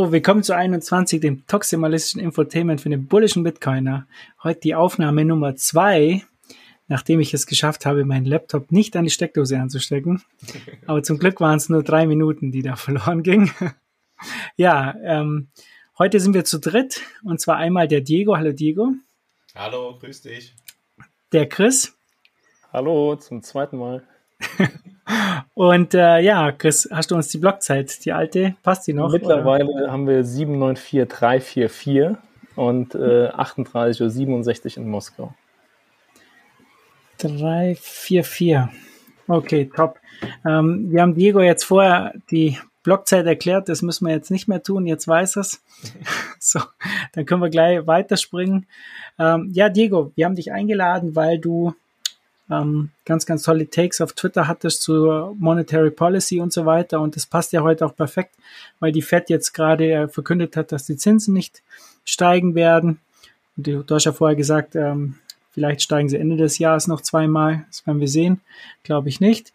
So, willkommen zu 21, dem toximalistischen Infotainment für den bullischen Bitcoiner. Heute die Aufnahme Nummer zwei, nachdem ich es geschafft habe, meinen Laptop nicht an die Steckdose anzustecken. Aber zum Glück waren es nur drei Minuten, die da verloren gingen. ja, ähm, heute sind wir zu dritt und zwar einmal der Diego. Hallo Diego. Hallo, grüß dich. Der Chris. Hallo, zum zweiten Mal. Und äh, ja, Chris, hast du uns die Blockzeit, die alte, passt die noch? Mittlerweile oder? haben wir 794344 und äh, 38.67 Uhr in Moskau. 344. Okay, top. Ähm, wir haben Diego jetzt vorher die Blockzeit erklärt, das müssen wir jetzt nicht mehr tun, jetzt weiß es. so, dann können wir gleich weiterspringen. Ähm, ja, Diego, wir haben dich eingeladen, weil du ähm, ganz, ganz tolle Takes auf Twitter hattest zur Monetary Policy und so weiter. Und das passt ja heute auch perfekt, weil die Fed jetzt gerade äh, verkündet hat, dass die Zinsen nicht steigen werden. Und du hast ja vorher gesagt, ähm, vielleicht steigen sie Ende des Jahres noch zweimal. Das werden wir sehen. Glaube ich nicht.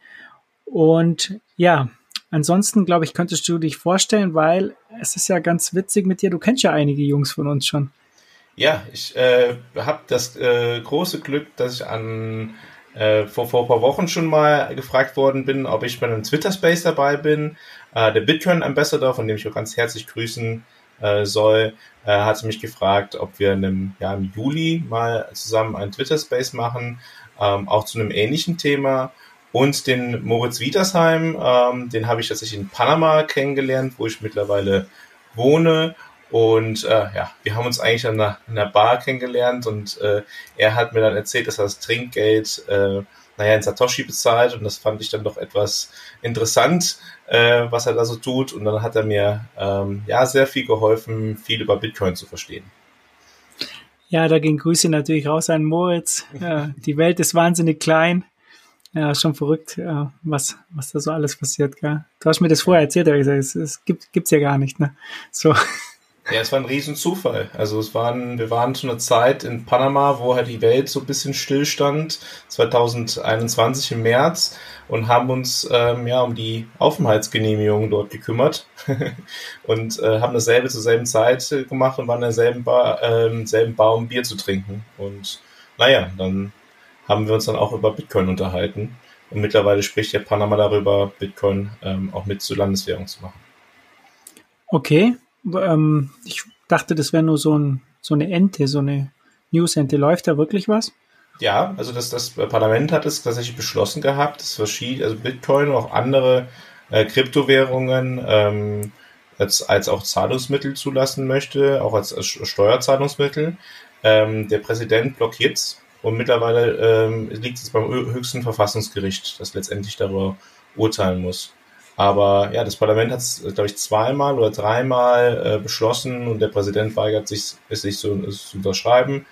Und ja, ansonsten glaube ich, könntest du dich vorstellen, weil es ist ja ganz witzig mit dir. Du kennst ja einige Jungs von uns schon. Ja, ich äh, habe das äh, große Glück, dass ich an äh, vor, vor ein paar Wochen schon mal gefragt worden bin, ob ich bei einem Twitter-Space dabei bin. Äh, der Bitcoin Ambassador, von dem ich auch ganz herzlich grüßen äh, soll, äh, hat mich gefragt, ob wir in einem, ja, im Juli mal zusammen einen Twitter-Space machen, ähm, auch zu einem ähnlichen Thema. Und den Moritz Wietersheim, ähm, den habe ich tatsächlich in Panama kennengelernt, wo ich mittlerweile wohne. Und äh, ja, wir haben uns eigentlich an einer, einer Bar kennengelernt und äh, er hat mir dann erzählt, dass er das Trinkgeld äh, naja, in Satoshi bezahlt und das fand ich dann doch etwas interessant, äh, was er da so tut. Und dann hat er mir ähm, ja sehr viel geholfen, viel über Bitcoin zu verstehen. Ja, da gehen Grüße natürlich raus an Moritz. Ja, die Welt ist wahnsinnig klein. Ja, schon verrückt, ja, was, was da so alles passiert, gell? Du hast mir das vorher erzählt, aber gesagt, es, es gibt, gibt's ja gar nicht, ne? So. Ja, es war ein Riesenzufall. Also es waren, wir waren zu einer Zeit in Panama, wo halt die Welt so ein bisschen stillstand, 2021 im März, und haben uns ähm, ja um die Aufenthaltsgenehmigung dort gekümmert und äh, haben dasselbe zur selben Zeit gemacht und waren in derselben Bar, äh, selben Bar, um Bier zu trinken. Und naja, dann haben wir uns dann auch über Bitcoin unterhalten. Und mittlerweile spricht ja Panama darüber, Bitcoin ähm, auch mit zur Landeswährung zu machen. Okay, ähm, ich dachte, das wäre nur so, ein, so eine Ente, so eine News-Ente. Läuft da wirklich was? Ja, also das, das Parlament hat es tatsächlich beschlossen gehabt, dass verschiedene, also Bitcoin und auch andere äh, Kryptowährungen ähm, als, als auch Zahlungsmittel zulassen möchte, auch als, als Steuerzahlungsmittel. Ähm, der Präsident blockiert es und mittlerweile ähm, liegt es beim höchsten Verfassungsgericht, das letztendlich darüber urteilen muss. Aber ja, das Parlament hat es, glaube ich, zweimal oder dreimal äh, beschlossen und der Präsident weigert sich, es sich so es zu unterschreiben.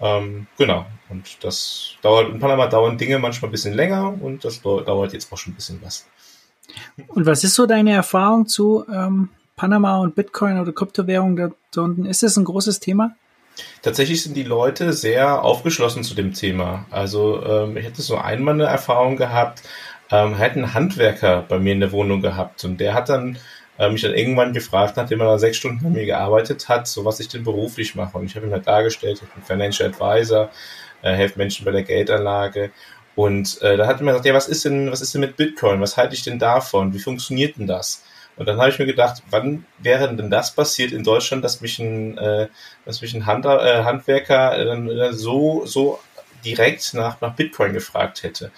Ähm, genau. Und das dauert, in Panama dauern Dinge manchmal ein bisschen länger und das dauert jetzt auch schon ein bisschen was. Und was ist so deine Erfahrung zu ähm, Panama und Bitcoin oder Kryptowährung da, da unten? Ist das ein großes Thema? Tatsächlich sind die Leute sehr aufgeschlossen zu dem Thema. Also ähm, ich hätte so einmal eine Erfahrung gehabt, ähm, hat einen Handwerker bei mir in der Wohnung gehabt und der hat dann äh, mich dann irgendwann gefragt, nachdem er dann sechs Stunden bei mir gearbeitet hat, so was ich denn beruflich mache. Und ich habe ihm halt dargestellt, ich bin Financial Advisor, äh, helfe Menschen bei der Geldanlage. Und äh, da hat er mir gesagt, ja, was ist denn, was ist denn mit Bitcoin? Was halte ich denn davon? Wie funktioniert denn das? Und dann habe ich mir gedacht, wann wäre denn das passiert in Deutschland, dass mich ein, äh, dass mich ein Hand, äh, Handwerker äh, so, so direkt nach, nach Bitcoin gefragt hätte.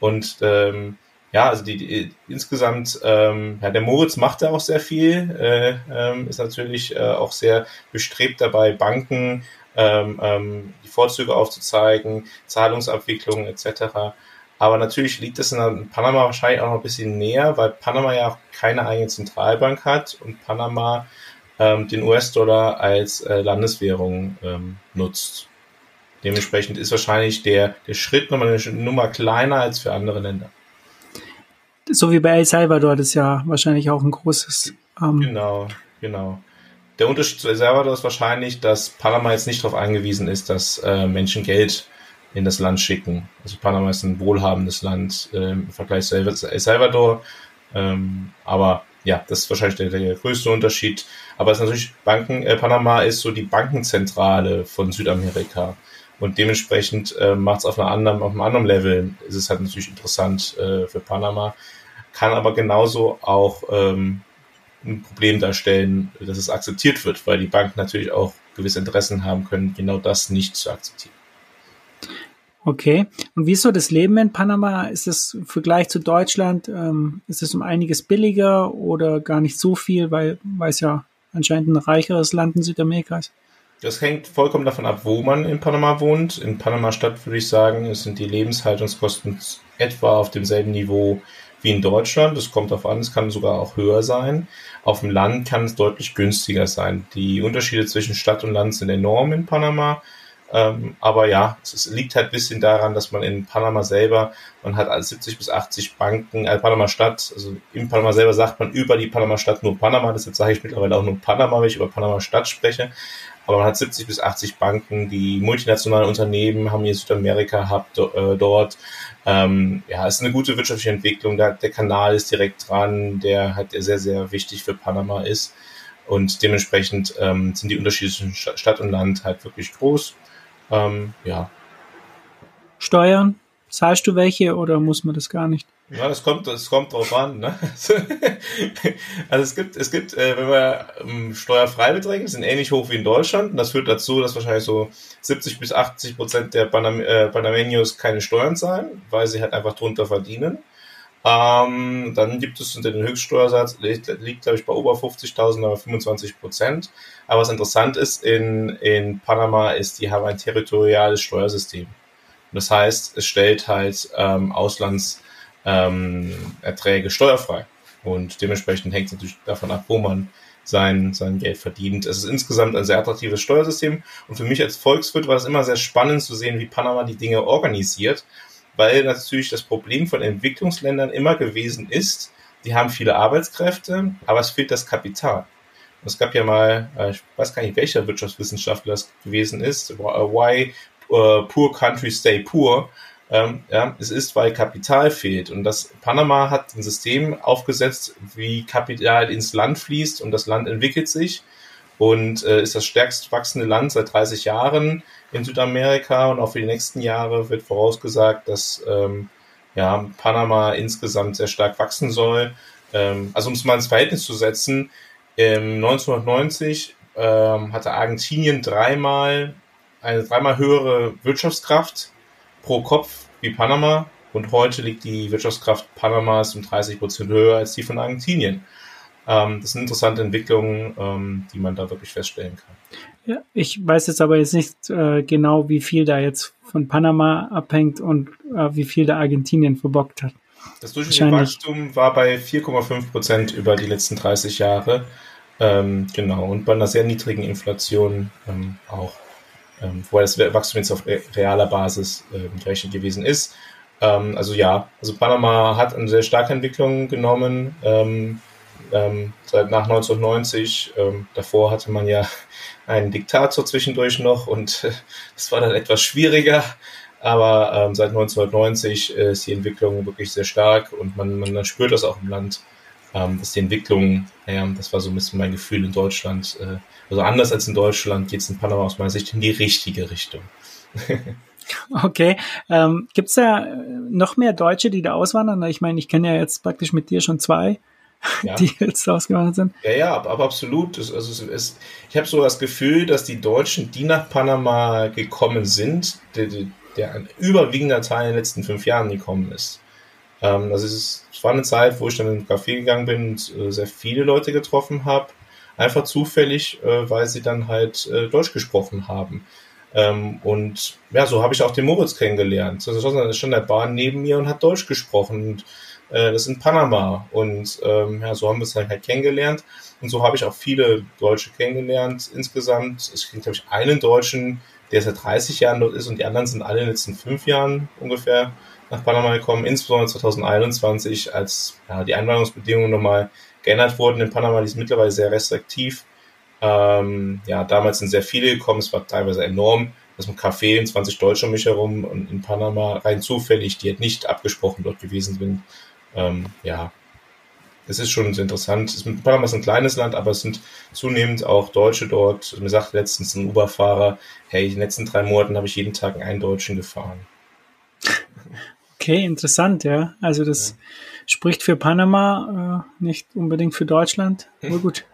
Und ähm, ja, also die, die insgesamt, ähm, ja, der Moritz macht da auch sehr viel, äh, ähm, ist natürlich äh, auch sehr bestrebt dabei, Banken ähm, ähm, die Vorzüge aufzuzeigen, Zahlungsabwicklungen etc. Aber natürlich liegt es in Panama wahrscheinlich auch noch ein bisschen näher, weil Panama ja auch keine eigene Zentralbank hat und Panama ähm, den US-Dollar als äh, Landeswährung ähm, nutzt. Dementsprechend ist wahrscheinlich der, der Schritt nochmal eine Nummer kleiner als für andere Länder so wie bei El Salvador, das ist ja wahrscheinlich auch ein großes. Ähm genau, genau. Der Unterschied zu El Salvador ist wahrscheinlich, dass Panama jetzt nicht darauf angewiesen ist, dass äh, Menschen Geld in das Land schicken. Also Panama ist ein wohlhabendes Land äh, im Vergleich zu El Salvador. Ähm, aber ja, das ist wahrscheinlich der, der größte Unterschied. Aber es ist natürlich Banken, äh, Panama ist so die Bankenzentrale von Südamerika. Und dementsprechend äh, macht es auf, auf einem anderen Level, ist es halt natürlich interessant äh, für Panama, kann aber genauso auch ähm, ein Problem darstellen, dass es akzeptiert wird, weil die Banken natürlich auch gewisse Interessen haben können, genau das nicht zu akzeptieren. Okay. Und wie ist so das Leben in Panama? Ist es im Vergleich zu Deutschland, ähm, ist es um einiges billiger oder gar nicht so viel, weil, weil es ja anscheinend ein reicheres Land in Südamerika ist? Das hängt vollkommen davon ab, wo man in Panama wohnt. In Panama-Stadt würde ich sagen, sind die Lebenshaltungskosten etwa auf demselben Niveau wie in Deutschland. Das kommt darauf an, es kann sogar auch höher sein. Auf dem Land kann es deutlich günstiger sein. Die Unterschiede zwischen Stadt und Land sind enorm in Panama. Ähm, aber ja, es, liegt halt ein bisschen daran, dass man in Panama selber, man hat als 70 bis 80 Banken, äh, Panama Stadt, also in Panama selber sagt man über die Panama Stadt nur Panama, deshalb sage ich mittlerweile auch nur Panama, wenn ich über Panama Stadt spreche. Aber man hat 70 bis 80 Banken, die multinationale Unternehmen haben hier Südamerika habt äh, dort. Ähm, ja, ist eine gute wirtschaftliche Entwicklung. Der, der Kanal ist direkt dran, der halt sehr, sehr wichtig für Panama ist. Und dementsprechend ähm, sind die Unterschiede zwischen Stadt und Land halt wirklich groß. Ähm, ja. Steuern? Zahlst du welche oder muss man das gar nicht? Ja, es kommt, es kommt drauf an. Ne? Also es gibt, es gibt, äh, wenn wir ähm, Steuerfreibeträge sind ähnlich hoch wie in Deutschland. Und das führt dazu, dass wahrscheinlich so 70 bis 80 Prozent der Panam äh, Panamenios keine Steuern zahlen, weil sie halt einfach drunter verdienen. Ähm, dann gibt es unter den Höchststeuersatz, liegt, liegt glaube ich bei über 50.000, aber 25 Prozent. Aber was interessant ist, in, in Panama ist, die haben ein territoriales Steuersystem. Und das heißt, es stellt halt ähm, Auslandserträge ähm, steuerfrei. Und dementsprechend hängt es natürlich davon ab, wo man sein, sein Geld verdient. Es ist insgesamt ein sehr attraktives Steuersystem. Und für mich als Volkswirt war es immer sehr spannend zu sehen, wie Panama die Dinge organisiert weil natürlich das Problem von Entwicklungsländern immer gewesen ist, die haben viele Arbeitskräfte, aber es fehlt das Kapital. Es gab ja mal, äh, ich weiß gar nicht, welcher Wirtschaftswissenschaftler das gewesen ist, Why uh, Poor Countries Stay Poor. Ähm, ja, es ist, weil Kapital fehlt. Und das Panama hat ein System aufgesetzt, wie Kapital ins Land fließt und das Land entwickelt sich und äh, ist das stärkst wachsende Land seit 30 Jahren in Südamerika und auch für die nächsten Jahre wird vorausgesagt, dass ähm, ja, Panama insgesamt sehr stark wachsen soll. Ähm, also um es mal ins Verhältnis zu setzen, ähm, 1990 ähm, hatte Argentinien dreimal eine dreimal höhere Wirtschaftskraft pro Kopf wie Panama und heute liegt die Wirtschaftskraft Panamas um 30 Prozent höher als die von Argentinien. Ähm, das sind interessante Entwicklungen, ähm, die man da wirklich feststellen kann. Ja, ich weiß jetzt aber jetzt nicht äh, genau, wie viel da jetzt von Panama abhängt und äh, wie viel da Argentinien verbockt hat. Das durchschnittliche Wachstum war bei 4,5 Prozent über die letzten 30 Jahre. Ähm, genau, und bei einer sehr niedrigen Inflation ähm, auch. Ähm, wobei das Wachstum jetzt auf realer Basis äh, gerechnet gewesen ist. Ähm, also ja, also Panama hat eine sehr starke Entwicklung genommen. Ähm, ähm, seit nach 1990. Ähm, davor hatte man ja einen Diktator zwischendurch noch und äh, das war dann etwas schwieriger. Aber ähm, seit 1990 äh, ist die Entwicklung wirklich sehr stark und man, man spürt das auch im Land, ähm, dass die Entwicklung, naja, das war so ein bisschen mein Gefühl in Deutschland, äh, also anders als in Deutschland geht es in Panama aus meiner Sicht in die richtige Richtung. Okay. Ähm, Gibt es da noch mehr Deutsche, die da auswandern? Ich meine, ich kenne ja jetzt praktisch mit dir schon zwei ja. die jetzt ausgewandert sind. Ja, ja, aber absolut. also es, ich habe so das Gefühl, dass die Deutschen, die nach Panama gekommen sind, der, der ein überwiegender Teil in den letzten fünf Jahren gekommen ist. Ähm, also es, es war eine Zeit, wo ich dann in den Café gegangen bin und äh, sehr viele Leute getroffen habe. Einfach zufällig, äh, weil sie dann halt äh, Deutsch gesprochen haben. Ähm, und ja, so habe ich auch den Moritz kennengelernt. Also stand in der Bahn neben mir und hat Deutsch gesprochen. Und äh, das ist in Panama. Und ähm, ja, so haben wir es dann halt kennengelernt. Und so habe ich auch viele Deutsche kennengelernt insgesamt. Ich kenne, glaube ich, einen Deutschen, der seit 30 Jahren dort ist und die anderen sind alle in den letzten fünf Jahren ungefähr nach Panama gekommen, insbesondere 2021, als ja, die Einwanderungsbedingungen nochmal geändert wurden in Panama, die ist mittlerweile sehr restriktiv. Ähm, ja, damals sind sehr viele gekommen, es war teilweise enorm. Das im Café 20 Deutsche um mich herum und in Panama rein zufällig, die halt nicht abgesprochen dort gewesen sind, ähm, ja, es ist schon interessant. Panama ist ein kleines Land, aber es sind zunehmend auch Deutsche dort. Mir sagt letztens ein Uber-Fahrer, hey, in den letzten drei Monaten habe ich jeden Tag einen Deutschen gefahren. Okay, interessant, ja. Also das ja. spricht für Panama, äh, nicht unbedingt für Deutschland. Aber gut,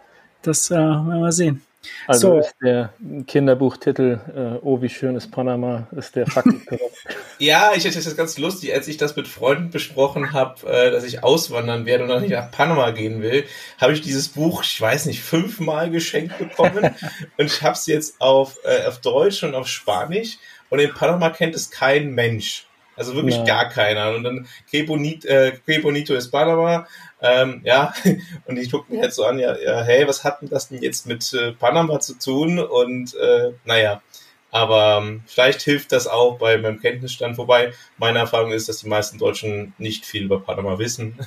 das äh, werden wir sehen. Also so. ist der Kinderbuchtitel äh, Oh, wie schön ist Panama, ist der Faktenkorrekt. ja, ich hätte das ganz lustig, als ich das mit Freunden besprochen habe, äh, dass ich auswandern werde und dann nicht nach Panama gehen will, habe ich dieses Buch, ich weiß nicht, fünfmal geschenkt bekommen und ich habe es jetzt auf, äh, auf Deutsch und auf Spanisch und in Panama kennt es kein Mensch. Also wirklich ja. gar keiner. Und dann Que Bonito, äh, Que Bonito es Panama ähm, ja, und ich gucke mir jetzt so an, ja, ja, hey, was hat denn das denn jetzt mit äh, Panama zu tun? Und äh, naja, aber ähm, vielleicht hilft das auch bei meinem Kenntnisstand. Wobei meine Erfahrung ist, dass die meisten Deutschen nicht viel über Panama wissen.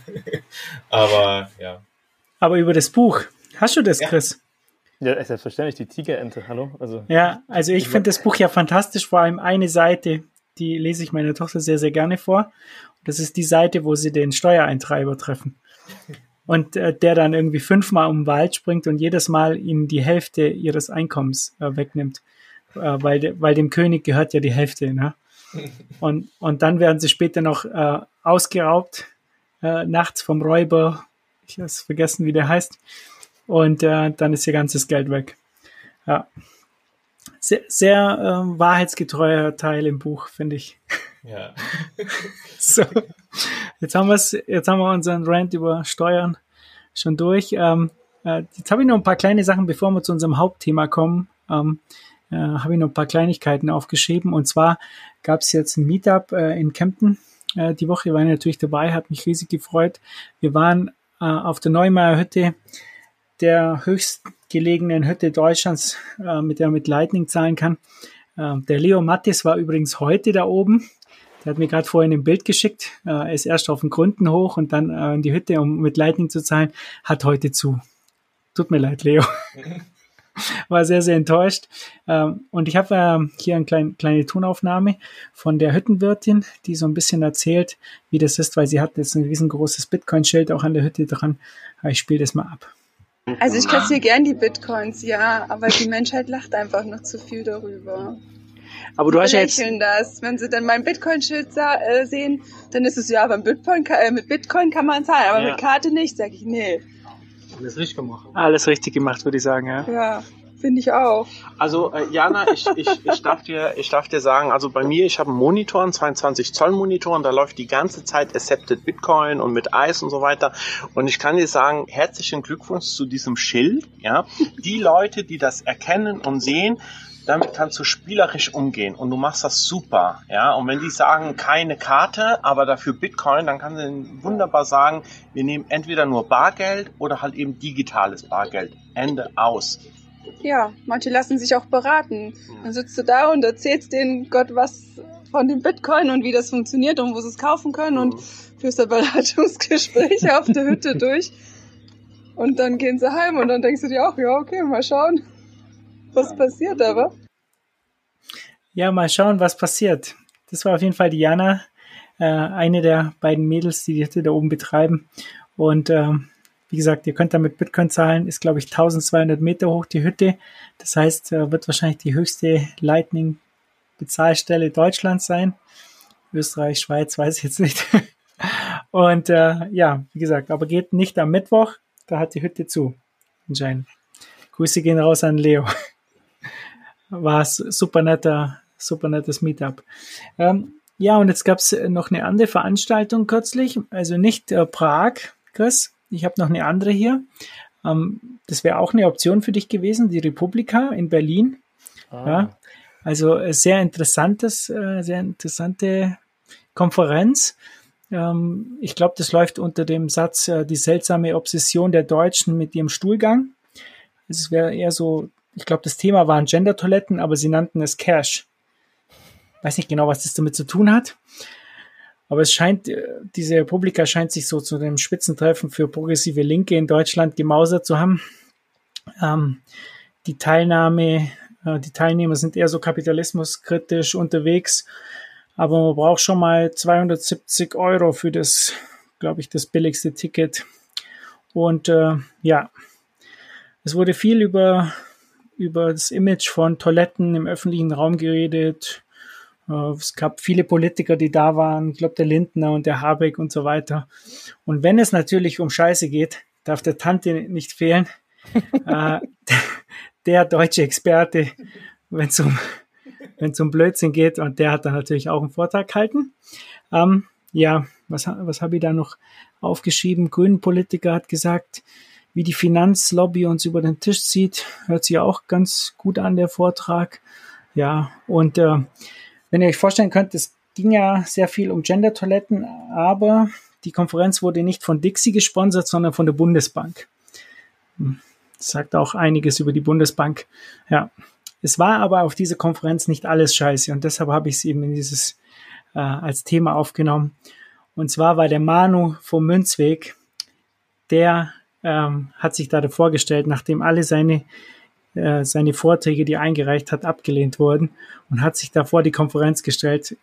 aber ja. Aber über das Buch, hast du das, ja. Chris? Ja, selbstverständlich, die Tigerente, hallo? Also, ja, also ich finde das Buch ja fantastisch, vor allem eine Seite, die lese ich meiner Tochter sehr, sehr gerne vor. Das ist die Seite, wo sie den Steuereintreiber treffen und äh, der dann irgendwie fünfmal um den Wald springt und jedes Mal ihnen die Hälfte ihres Einkommens äh, wegnimmt, äh, weil, de, weil dem König gehört ja die Hälfte. Ne? Und, und dann werden sie später noch äh, ausgeraubt, äh, nachts vom Räuber, ich habe vergessen, wie der heißt, und äh, dann ist ihr ganzes Geld weg. Ja. Sehr, sehr äh, wahrheitsgetreuer Teil im Buch, finde ich. Ja. so. Jetzt haben wir es, jetzt haben wir unseren Rant über Steuern schon durch. Ähm, äh, jetzt habe ich noch ein paar kleine Sachen, bevor wir zu unserem Hauptthema kommen. Ähm, äh, habe ich noch ein paar Kleinigkeiten aufgeschrieben. Und zwar gab es jetzt ein Meetup äh, in Kempten äh, die Woche. war ich natürlich dabei, hat mich riesig gefreut. Wir waren äh, auf der Neumeier Hütte, der höchstgelegenen Hütte Deutschlands, äh, mit der man mit Lightning zahlen kann. Äh, der Leo Mattis war übrigens heute da oben. Der hat mir gerade vorhin ein Bild geschickt. Äh, er ist erst auf den Gründen hoch und dann äh, in die Hütte, um mit Lightning zu zahlen. Hat heute zu. Tut mir leid, Leo. War sehr, sehr enttäuscht. Ähm, und ich habe äh, hier eine kleine, kleine Tonaufnahme von der Hüttenwirtin, die so ein bisschen erzählt, wie das ist, weil sie hat jetzt ein riesengroßes Bitcoin-Schild auch an der Hütte dran. Ich spiele das mal ab. Also ich kassiere gern die Bitcoins, ja, aber die Menschheit lacht einfach noch zu viel darüber. Aber du hast ja jetzt das. Wenn sie dann mein Bitcoin-Schild äh, sehen, dann ist es ja, beim Bitcoin, äh, mit Bitcoin kann man zahlen, aber ja. mit Karte nicht, sag ich, nee. Alles richtig gemacht. Alles richtig gemacht, würde ich sagen, ja. Ja. Finde ich auch. Also äh, Jana, ich, ich, ich, darf dir, ich darf dir sagen, also bei mir, ich habe einen Monitor, einen 22 Zoll Monitor und da läuft die ganze Zeit Accepted Bitcoin und mit Eis und so weiter. Und ich kann dir sagen, herzlichen Glückwunsch zu diesem Schild. Ja, die Leute, die das erkennen und sehen, damit kannst du spielerisch umgehen und du machst das super, ja. Und wenn die sagen, keine Karte, aber dafür Bitcoin, dann kannst du wunderbar sagen, wir nehmen entweder nur Bargeld oder halt eben digitales Bargeld. Ende aus. Ja, manche lassen sich auch beraten. Dann sitzt du da und erzählst denen Gott was von dem Bitcoin und wie das funktioniert und wo sie es kaufen können und führst da Beratungsgespräche auf der Hütte durch. Und dann gehen sie heim und dann denkst du dir auch, ja, okay, mal schauen, was passiert aber. Ja, mal schauen, was passiert. Das war auf jeden Fall Diana, äh, eine der beiden Mädels, die die Hütte da oben betreiben. Und ähm, wie gesagt, ihr könnt damit Bitcoin zahlen, ist glaube ich 1200 Meter hoch die Hütte. Das heißt, äh, wird wahrscheinlich die höchste Lightning-Bezahlstelle Deutschlands sein. Österreich, Schweiz, weiß ich jetzt nicht. Und äh, ja, wie gesagt, aber geht nicht am Mittwoch, da hat die Hütte zu. Anscheinend. Grüße gehen raus an Leo. War super netter, super nettes Meetup. Ähm, ja, und jetzt gab es noch eine andere Veranstaltung kürzlich, also nicht äh, Prag, Chris, ich habe noch eine andere hier. Ähm, das wäre auch eine Option für dich gewesen, die Republika in Berlin. Ah. Ja, also äh, sehr interessantes, äh, sehr interessante Konferenz. Ähm, ich glaube, das läuft unter dem Satz äh, die seltsame Obsession der Deutschen mit ihrem Stuhlgang. Es wäre eher so, ich glaube, das Thema waren Gender-Toiletten, aber sie nannten es Cash. Weiß nicht genau, was das damit zu tun hat. Aber es scheint, äh, diese Republika scheint sich so zu dem Spitzentreffen für progressive Linke in Deutschland gemausert zu haben. Ähm, die Teilnahme, äh, die Teilnehmer sind eher so kapitalismuskritisch unterwegs, aber man braucht schon mal 270 Euro für das, glaube ich, das billigste Ticket. Und äh, ja, es wurde viel über, über das Image von Toiletten im öffentlichen Raum geredet. Äh, es gab viele Politiker, die da waren. Ich glaube, der Lindner und der Habeck und so weiter. Und wenn es natürlich um Scheiße geht, darf der Tante nicht fehlen. äh, der deutsche Experte, wenn es um, wenn's um Blödsinn geht. Und der hat dann natürlich auch einen Vortrag gehalten. Ähm, ja, was, was habe ich da noch aufgeschrieben? Grünen Politiker hat gesagt, wie die Finanzlobby uns über den Tisch zieht. Hört sich auch ganz gut an, der Vortrag. Ja, und äh, wenn ihr euch vorstellen könnt, es ging ja sehr viel um Gender-Toiletten, aber die Konferenz wurde nicht von Dixie gesponsert, sondern von der Bundesbank. Hm, das sagt auch einiges über die Bundesbank. Ja, es war aber auf dieser Konferenz nicht alles scheiße und deshalb habe ich es eben in dieses äh, als Thema aufgenommen. Und zwar war der Manu vom Münzweg, der ähm, hat sich da vorgestellt, nachdem alle seine, äh, seine Vorträge, die er eingereicht hat, abgelehnt wurden und hat sich da vor die Konferenz gestellt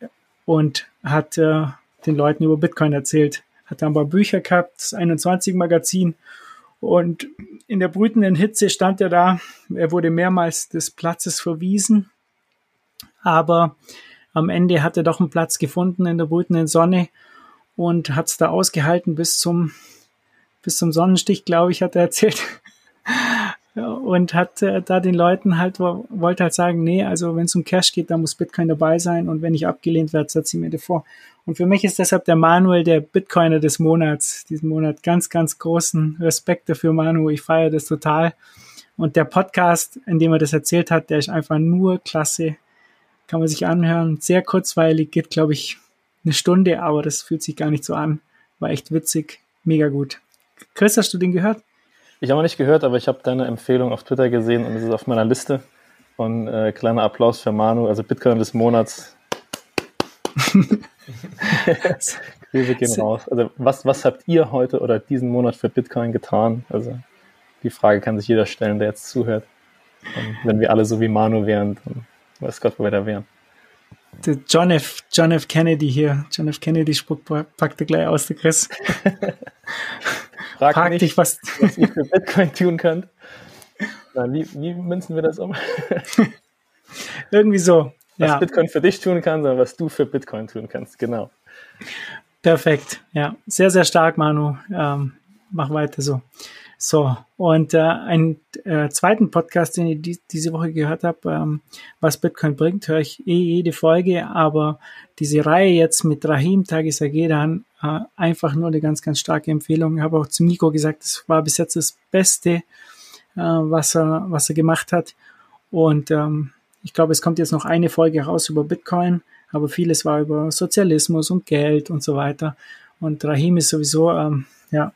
und hat äh, den Leuten über Bitcoin erzählt. Hat dann ein paar Bücher gehabt, das 21 Magazin und in der brütenden Hitze stand er da. Er wurde mehrmals des Platzes verwiesen, aber am Ende hat er doch einen Platz gefunden in der brütenden Sonne und hat es da ausgehalten bis zum bis zum Sonnenstich, glaube ich, hat er erzählt. Und hat äh, da den Leuten halt, wollte halt sagen, nee, also wenn es um Cash geht, da muss Bitcoin dabei sein und wenn ich abgelehnt werde, setze ich mir davor. Und für mich ist deshalb der Manuel der Bitcoiner des Monats, diesen Monat. Ganz, ganz großen Respekt dafür, Manu. Ich feiere das total. Und der Podcast, in dem er das erzählt hat, der ist einfach nur klasse. Kann man sich anhören. Sehr kurzweilig, geht, glaube ich, eine Stunde, aber das fühlt sich gar nicht so an. War echt witzig, mega gut. Chris, hast du den gehört? Ich habe noch nicht gehört, aber ich habe deine Empfehlung auf Twitter gesehen und es ist auf meiner Liste. Und äh, kleiner Applaus für Manu, also Bitcoin des Monats. Grüße gehen raus. Also was, was habt ihr heute oder diesen Monat für Bitcoin getan? Also die Frage kann sich jeder stellen, der jetzt zuhört. Und wenn wir alle so wie Manu wären, dann weiß Gott, wo wir da wären. John F. John F. Kennedy hier. John F. Kennedy Spruch packte gleich aus, der Chris. Frag, Frag nicht, dich, was, was ihr für Bitcoin tun könnt. Na, wie, wie münzen wir das um? Irgendwie so. Was ja. Bitcoin für dich tun kann, sondern was du für Bitcoin tun kannst. Genau. Perfekt. Ja, sehr, sehr stark, Manu. Ähm, mach weiter so. So, und äh, einen äh, zweiten Podcast, den ich die, diese Woche gehört habe, ähm, was Bitcoin bringt, höre ich eh jede Folge, aber diese Reihe jetzt mit Rahim Tagisagedan, äh, einfach nur eine ganz, ganz starke Empfehlung. Ich habe auch zum Nico gesagt, es war bis jetzt das Beste, äh, was, er, was er gemacht hat. Und ähm, ich glaube, es kommt jetzt noch eine Folge raus über Bitcoin, aber vieles war über Sozialismus und Geld und so weiter. Und Rahim ist sowieso, ähm, ja,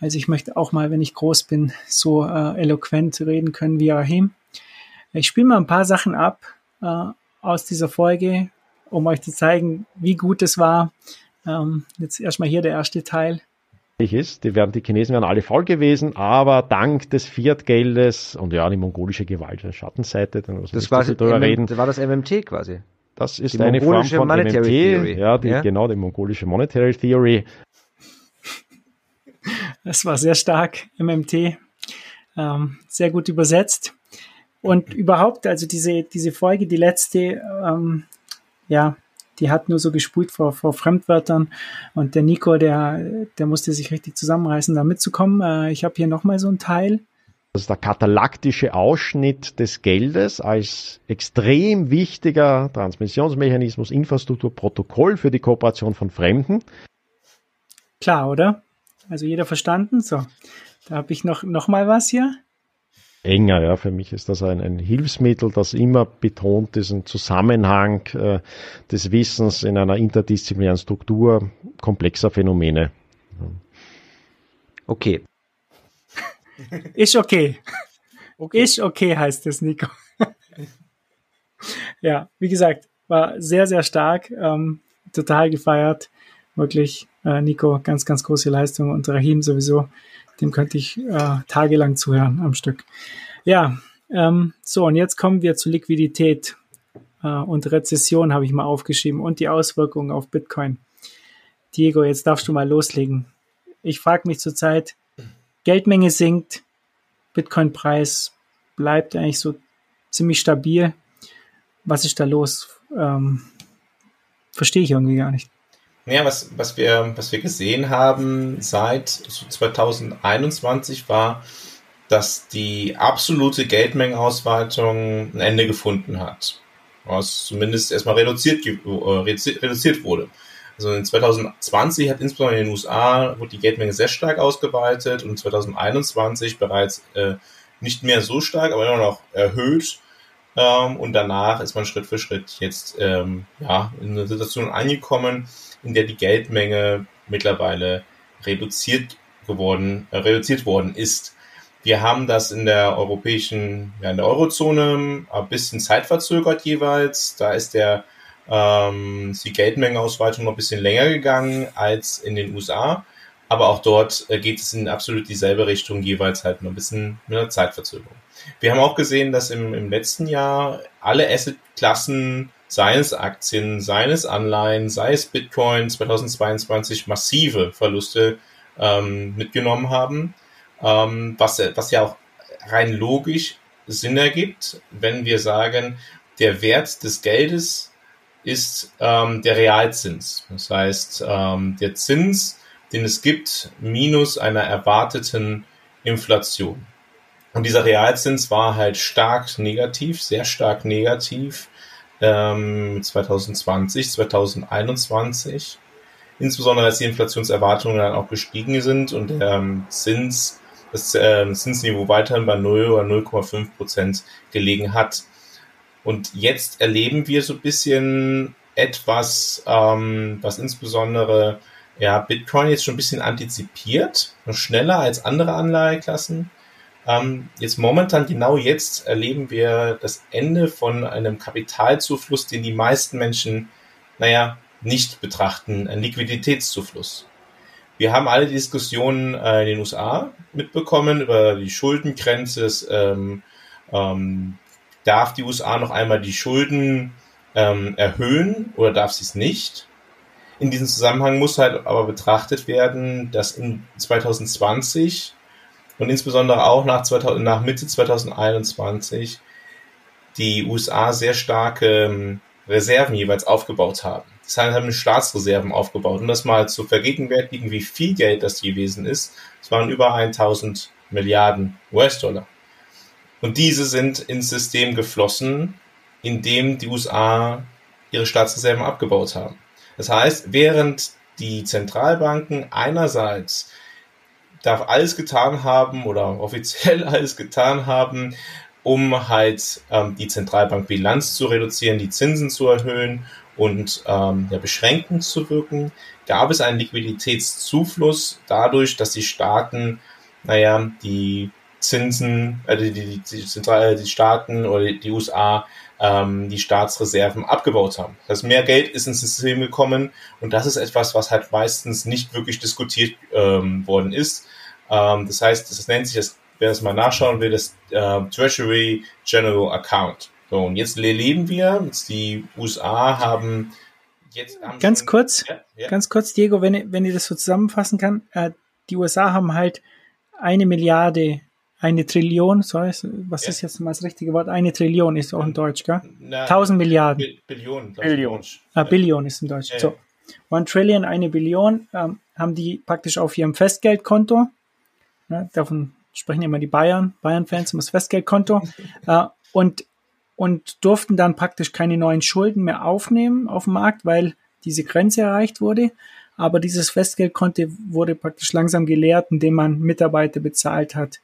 also ich möchte auch mal, wenn ich groß bin, so äh, eloquent reden können wie Rahim. Ich spiele mal ein paar Sachen ab äh, aus dieser Folge, um euch zu zeigen, wie gut es war. Ähm, jetzt erstmal hier der erste Teil. Ist. Die, werden, die Chinesen wären alle voll gewesen, aber dank des Fiat-Geldes und ja, die mongolische Gewalt, der Schattenseite, dann muss das war, drüber reden. Das war das MMT quasi. Das ist die eine Form von Monetary MMT, Theory. ja, die, ja, genau, die mongolische Monetary Theory. Das war sehr stark, MMT. Ähm, sehr gut übersetzt. Und überhaupt, also diese, diese Folge, die letzte, ähm, ja, die hat nur so gespult vor, vor Fremdwörtern. Und der Nico, der, der musste sich richtig zusammenreißen, da mitzukommen. Äh, ich habe hier nochmal so ein Teil. Das ist der katalaktische Ausschnitt des Geldes als extrem wichtiger Transmissionsmechanismus, Infrastruktur, Protokoll für die Kooperation von Fremden. Klar, oder? Also jeder verstanden? So, da habe ich noch, noch mal was hier. Enger, ja. Für mich ist das ein, ein Hilfsmittel, das immer betont diesen Zusammenhang äh, des Wissens in einer interdisziplinären Struktur komplexer Phänomene. Okay. Ist okay. okay. Ist okay, heißt es, Nico. ja, wie gesagt, war sehr, sehr stark, ähm, total gefeiert. Wirklich äh, Nico, ganz, ganz große Leistung und Rahim sowieso. Dem könnte ich äh, tagelang zuhören am Stück. Ja, ähm, so und jetzt kommen wir zu Liquidität äh, und Rezession habe ich mal aufgeschrieben und die Auswirkungen auf Bitcoin. Diego, jetzt darfst du mal loslegen. Ich frage mich zurzeit, Geldmenge sinkt, Bitcoin-Preis bleibt eigentlich so ziemlich stabil. Was ist da los? Ähm, verstehe ich irgendwie gar nicht. Ja, was, was, wir, was wir gesehen haben seit 2021 war, dass die absolute Geldmengenausweitung ein Ende gefunden hat. Was zumindest erstmal reduziert, äh, reduziert wurde. Also in 2020 hat insbesondere in den USA wurde die Geldmenge sehr stark ausgeweitet und 2021 bereits äh, nicht mehr so stark, aber immer noch erhöht. Ähm, und danach ist man Schritt für Schritt jetzt ähm, ja, in eine Situation angekommen, in der die Geldmenge mittlerweile reduziert geworden, äh, reduziert worden ist. Wir haben das in der europäischen, ja, in der Eurozone ein bisschen zeitverzögert jeweils. Da ist der ähm, die Geldmengenausweitung noch ein bisschen länger gegangen als in den USA. Aber auch dort äh, geht es in absolut dieselbe Richtung, jeweils halt nur ein bisschen mit einer Zeitverzögerung. Wir haben auch gesehen, dass im, im letzten Jahr alle Assetklassen, sei es Aktien, sei es Anleihen, sei es Bitcoin 2022 massive Verluste ähm, mitgenommen haben, ähm, was, was ja auch rein logisch Sinn ergibt, wenn wir sagen, der Wert des Geldes ist ähm, der Realzins. Das heißt, ähm, der Zins, den es gibt, minus einer erwarteten Inflation. Und dieser Realzins war halt stark negativ, sehr stark negativ ähm, 2020, 2021. Insbesondere als die Inflationserwartungen dann auch gestiegen sind und der ähm, Zins, das äh, Zinsniveau weiterhin bei 0 oder 0,5 Prozent gelegen hat. Und jetzt erleben wir so ein bisschen etwas, ähm, was insbesondere ja, Bitcoin jetzt schon ein bisschen antizipiert, noch schneller als andere Anleiheklassen. Ähm, jetzt momentan, genau jetzt, erleben wir das Ende von einem Kapitalzufluss, den die meisten Menschen, naja, nicht betrachten, ein Liquiditätszufluss. Wir haben alle Diskussionen äh, in den USA mitbekommen über die Schuldengrenze, ähm, ähm, darf die USA noch einmal die Schulden ähm, erhöhen oder darf sie es nicht? In diesem Zusammenhang muss halt aber betrachtet werden, dass in 2020 und insbesondere auch nach, 2000, nach Mitte 2021 die USA sehr starke ähm, Reserven jeweils aufgebaut haben. Das heißt, haben Staatsreserven aufgebaut. Um das mal zu vergegenwärtigen, wie viel Geld das gewesen ist, es waren über 1000 Milliarden US-Dollar. Und diese sind ins System geflossen, indem die USA ihre Staatsreserven abgebaut haben. Das heißt, während die Zentralbanken einerseits darf alles getan haben oder offiziell alles getan haben, um halt ähm, die Zentralbankbilanz zu reduzieren, die Zinsen zu erhöhen und ähm, ja, beschränkend zu wirken, gab es einen Liquiditätszufluss dadurch, dass die Staaten, naja, die Zinsen, äh, die, die, die, Zentral die Staaten oder die USA ähm, die Staatsreserven abgebaut haben. Das mehr Geld ist ins System gekommen und das ist etwas, was halt meistens nicht wirklich diskutiert ähm, worden ist. Ähm, das heißt, das nennt sich das, wer das mal nachschauen will, das äh, Treasury General Account. So, und jetzt leben wir, jetzt die USA haben jetzt. Haben ganz kurz, ja, ja. ganz kurz, Diego, wenn, wenn ich das so zusammenfassen kann, äh, die USA haben halt eine Milliarde eine Trillion, sorry, was ja. ist jetzt mal das richtige Wort? Eine Trillion ist auch in Deutsch, gell? Na, 1000 Milliarden. Billion. Billion. Ah, Billion ist in Deutsch. Ja. So. One Trillion, eine Billion, ähm, haben die praktisch auf ihrem Festgeldkonto. Ja, davon sprechen immer die Bayern, Bayern-Fans um das Festgeldkonto. äh, und, und durften dann praktisch keine neuen Schulden mehr aufnehmen auf dem Markt, weil diese Grenze erreicht wurde. Aber dieses Festgeldkonto wurde praktisch langsam geleert, indem man Mitarbeiter bezahlt hat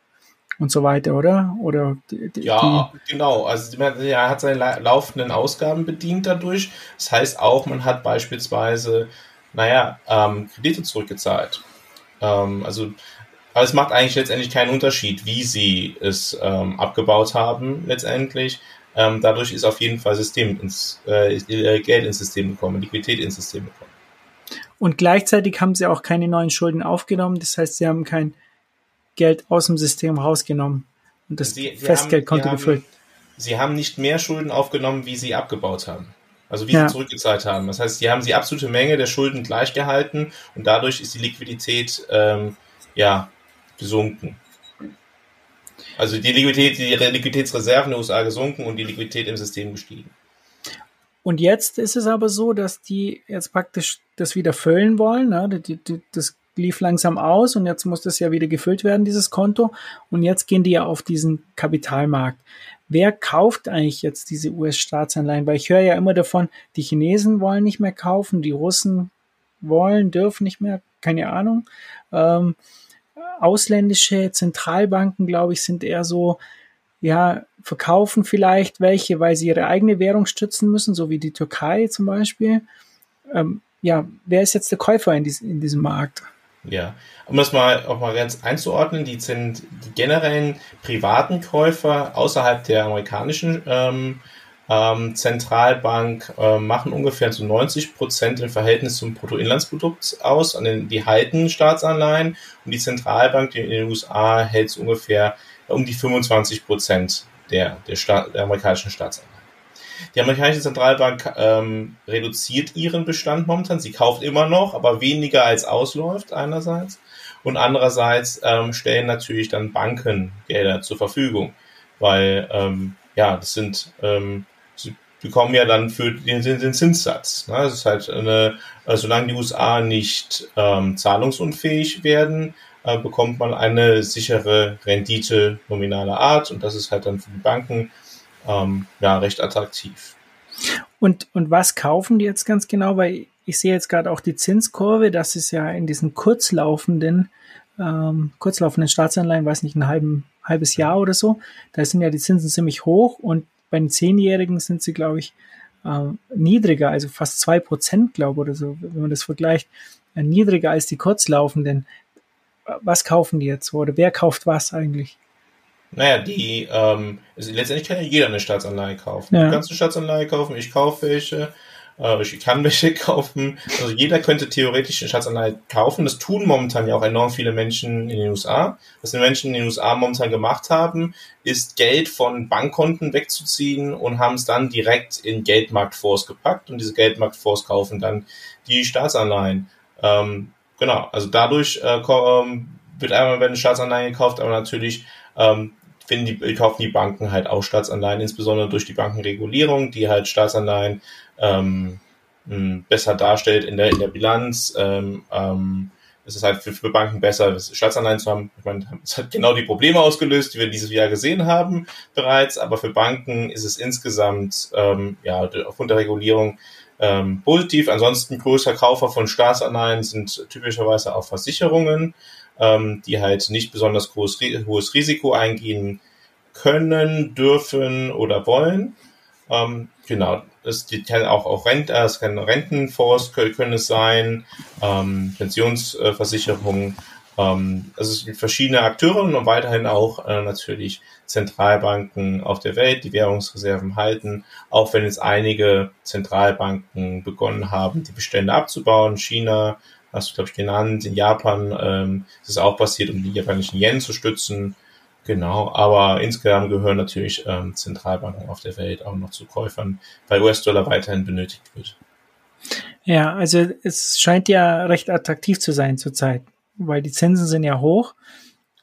und so weiter, oder? Oder die, ja, genau. Also er hat seine laufenden Ausgaben bedient dadurch. Das heißt auch, man hat beispielsweise, naja, ähm, Kredite zurückgezahlt. Ähm, also, aber es macht eigentlich letztendlich keinen Unterschied, wie sie es ähm, abgebaut haben, letztendlich. Ähm, dadurch ist auf jeden Fall System ins, äh, Geld ins System gekommen, Liquidität ins System gekommen. Und gleichzeitig haben sie auch keine neuen Schulden aufgenommen. Das heißt, sie haben kein Geld aus dem System rausgenommen und das sie, Festgeldkonto gefüllt. Sie haben nicht mehr Schulden aufgenommen, wie sie abgebaut haben. Also wie ja. sie zurückgezahlt haben. Das heißt, sie haben die absolute Menge der Schulden gleich gehalten und dadurch ist die Liquidität ähm, ja gesunken. Also die Liquidität, die Liquiditätsreserven der USA gesunken und die Liquidität im System gestiegen. Und jetzt ist es aber so, dass die jetzt praktisch das wieder füllen wollen. Ne? Die, die, das lief langsam aus und jetzt muss das ja wieder gefüllt werden, dieses Konto. Und jetzt gehen die ja auf diesen Kapitalmarkt. Wer kauft eigentlich jetzt diese US-Staatsanleihen? Weil ich höre ja immer davon, die Chinesen wollen nicht mehr kaufen, die Russen wollen, dürfen nicht mehr, keine Ahnung. Ähm, ausländische Zentralbanken, glaube ich, sind eher so, ja, verkaufen vielleicht welche, weil sie ihre eigene Währung stützen müssen, so wie die Türkei zum Beispiel. Ähm, ja, wer ist jetzt der Käufer in, dies, in diesem Markt? Ja, um das mal auch mal ganz einzuordnen, die sind die generellen privaten Käufer außerhalb der amerikanischen ähm, ähm, Zentralbank äh, machen ungefähr zu 90 Prozent im Verhältnis zum Bruttoinlandsprodukt aus, an den, die halten Staatsanleihen und die Zentralbank in den USA hält so ungefähr um die 25 Prozent der, der, Staat, der amerikanischen Staatsanleihen. Die amerikanische Zentralbank ähm, reduziert ihren Bestand momentan. Sie kauft immer noch, aber weniger als ausläuft einerseits. Und andererseits ähm, stellen natürlich dann Banken Gelder zur Verfügung, weil ähm, ja, das sind ähm, sie bekommen ja dann für den, den Zinssatz. Ne? Das ist halt eine, also solange die USA nicht ähm, zahlungsunfähig werden, äh, bekommt man eine sichere Rendite nominaler Art und das ist halt dann für die Banken ähm, ja recht attraktiv. Und, und was kaufen die jetzt ganz genau? Weil ich sehe jetzt gerade auch die Zinskurve, das ist ja in diesen kurzlaufenden, ähm, kurzlaufenden Staatsanleihen, weiß nicht, ein halben, halbes Jahr oder so, da sind ja die Zinsen ziemlich hoch und bei den Zehnjährigen sind sie, glaube ich, äh, niedriger, also fast zwei Prozent, glaube ich, oder so, wenn man das vergleicht, äh, niedriger als die kurzlaufenden. Was kaufen die jetzt oder wer kauft was eigentlich? Naja, die, ähm, letztendlich kann ja jeder eine Staatsanleihe kaufen. Ja. Du kannst eine Staatsanleihe kaufen, ich kaufe welche, äh, ich kann welche kaufen. Also jeder könnte theoretisch eine Staatsanleihe kaufen. Das tun momentan ja auch enorm viele Menschen in den USA. Was die Menschen in den USA momentan gemacht haben, ist Geld von Bankkonten wegzuziehen und haben es dann direkt in Geldmarktfonds gepackt und diese Geldmarktfonds kaufen dann die Staatsanleihen. Ähm, genau, also dadurch äh, ähm, wird einmal eine Staatsanleihe gekauft, aber natürlich ähm, finden die, kaufen die Banken halt auch Staatsanleihen, insbesondere durch die Bankenregulierung, die halt Staatsanleihen ähm, besser darstellt in der, in der Bilanz. Ähm, ähm, es ist halt für, für Banken besser, Staatsanleihen zu haben. Ich meine, es hat genau die Probleme ausgelöst, die wir dieses Jahr gesehen haben bereits, aber für Banken ist es insgesamt ähm, ja aufgrund der Regulierung ähm, positiv. Ansonsten größer Kaufer von Staatsanleihen sind typischerweise auch Versicherungen ähm, die halt nicht besonders groß, hohes Risiko eingehen können, dürfen oder wollen. Ähm, genau, die kann auch, auch Rent, äh, es kann Rentenfonds können, können es sein, ähm, Pensionsversicherungen. Ähm, also es gibt verschiedene Akteure und weiterhin auch äh, natürlich Zentralbanken auf der Welt, die Währungsreserven halten, auch wenn jetzt einige Zentralbanken begonnen haben, die Bestände abzubauen. China, hast du, glaube ich, genannt. In Japan ähm, ist es auch passiert, um die japanischen Yen zu stützen. Genau, aber insgesamt gehören natürlich ähm, Zentralbanken auf der Welt auch noch zu Käufern, weil US-Dollar weiterhin benötigt wird. Ja, also es scheint ja recht attraktiv zu sein zurzeit, weil die Zinsen sind ja hoch,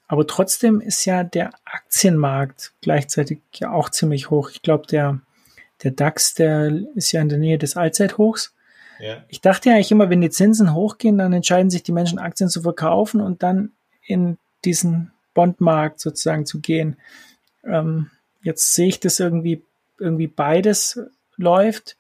aber trotzdem ist ja der Aktienmarkt gleichzeitig ja auch ziemlich hoch. Ich glaube, der, der DAX, der ist ja in der Nähe des Allzeithochs. Ich dachte ja eigentlich immer, wenn die Zinsen hochgehen, dann entscheiden sich die Menschen, Aktien zu verkaufen und dann in diesen Bondmarkt sozusagen zu gehen. Ähm, jetzt sehe ich das irgendwie, irgendwie beides läuft.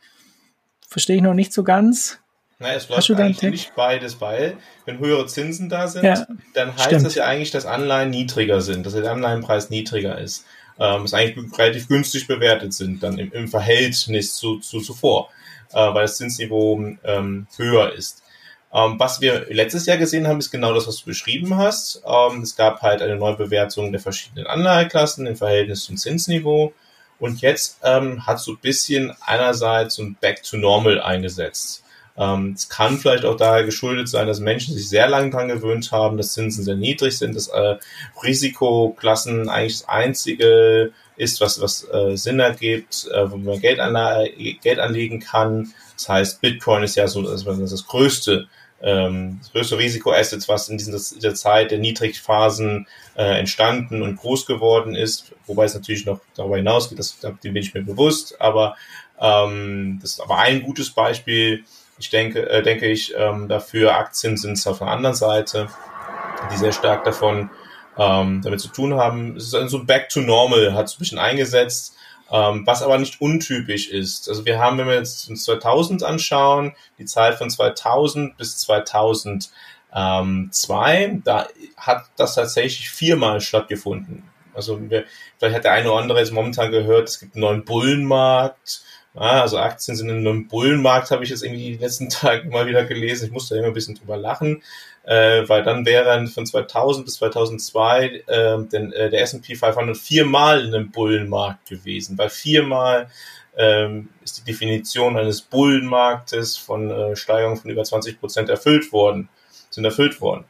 Verstehe ich noch nicht so ganz. Naja, es läuft eigentlich nicht beides, weil wenn höhere Zinsen da sind, ja, dann heißt stimmt. das ja eigentlich, dass Anleihen niedriger sind, dass der Anleihenpreis niedriger ist. Ähm, dass eigentlich relativ günstig bewertet sind, dann im, im Verhältnis zu, zu zuvor äh, weil das Zinsniveau ähm, höher ist. Ähm, was wir letztes Jahr gesehen haben, ist genau das, was du beschrieben hast. Ähm, es gab halt eine Neubewertung der verschiedenen Anlageklassen im Verhältnis zum Zinsniveau. Und jetzt ähm, hat so ein bisschen einerseits so ein Back to Normal eingesetzt. Ähm, es kann vielleicht auch daher geschuldet sein, dass Menschen sich sehr lange daran gewöhnt haben, dass Zinsen sehr niedrig sind, dass äh, Risikoklassen eigentlich das einzige ist, was, was äh, Sinn ergibt, äh, wo man Geld, Geld anlegen kann. Das heißt, Bitcoin ist ja so das, das größte ähm, das größte Risikoassets, was in dieser Zeit der Niedrigphasen äh, entstanden und groß geworden ist, wobei es natürlich noch darüber hinausgeht, das, dem bin ich mir bewusst, aber ähm, das ist aber ein gutes Beispiel, ich denke, äh, denke ich, ähm, dafür. Aktien sind es auf der anderen Seite, die sehr stark davon ähm, damit zu tun haben. Es ist so Back to Normal, hat es ein bisschen eingesetzt, ähm, was aber nicht untypisch ist. Also wir haben, wenn wir jetzt uns 2000 anschauen, die Zeit von 2000 bis 2002, da hat das tatsächlich viermal stattgefunden. Also wir, vielleicht hat der eine oder andere jetzt momentan gehört, es gibt einen neuen Bullenmarkt, ja, also Aktien sind in einem Bullenmarkt, habe ich jetzt irgendwie die letzten Tage mal wieder gelesen. Ich musste immer ein bisschen drüber lachen, äh, weil dann wären von 2000 bis 2002 äh, denn, äh, der S&P 500 viermal in einem Bullenmarkt gewesen, weil viermal ähm, ist die Definition eines Bullenmarktes von äh, Steigerung von über 20 Prozent erfüllt worden, sind erfüllt worden.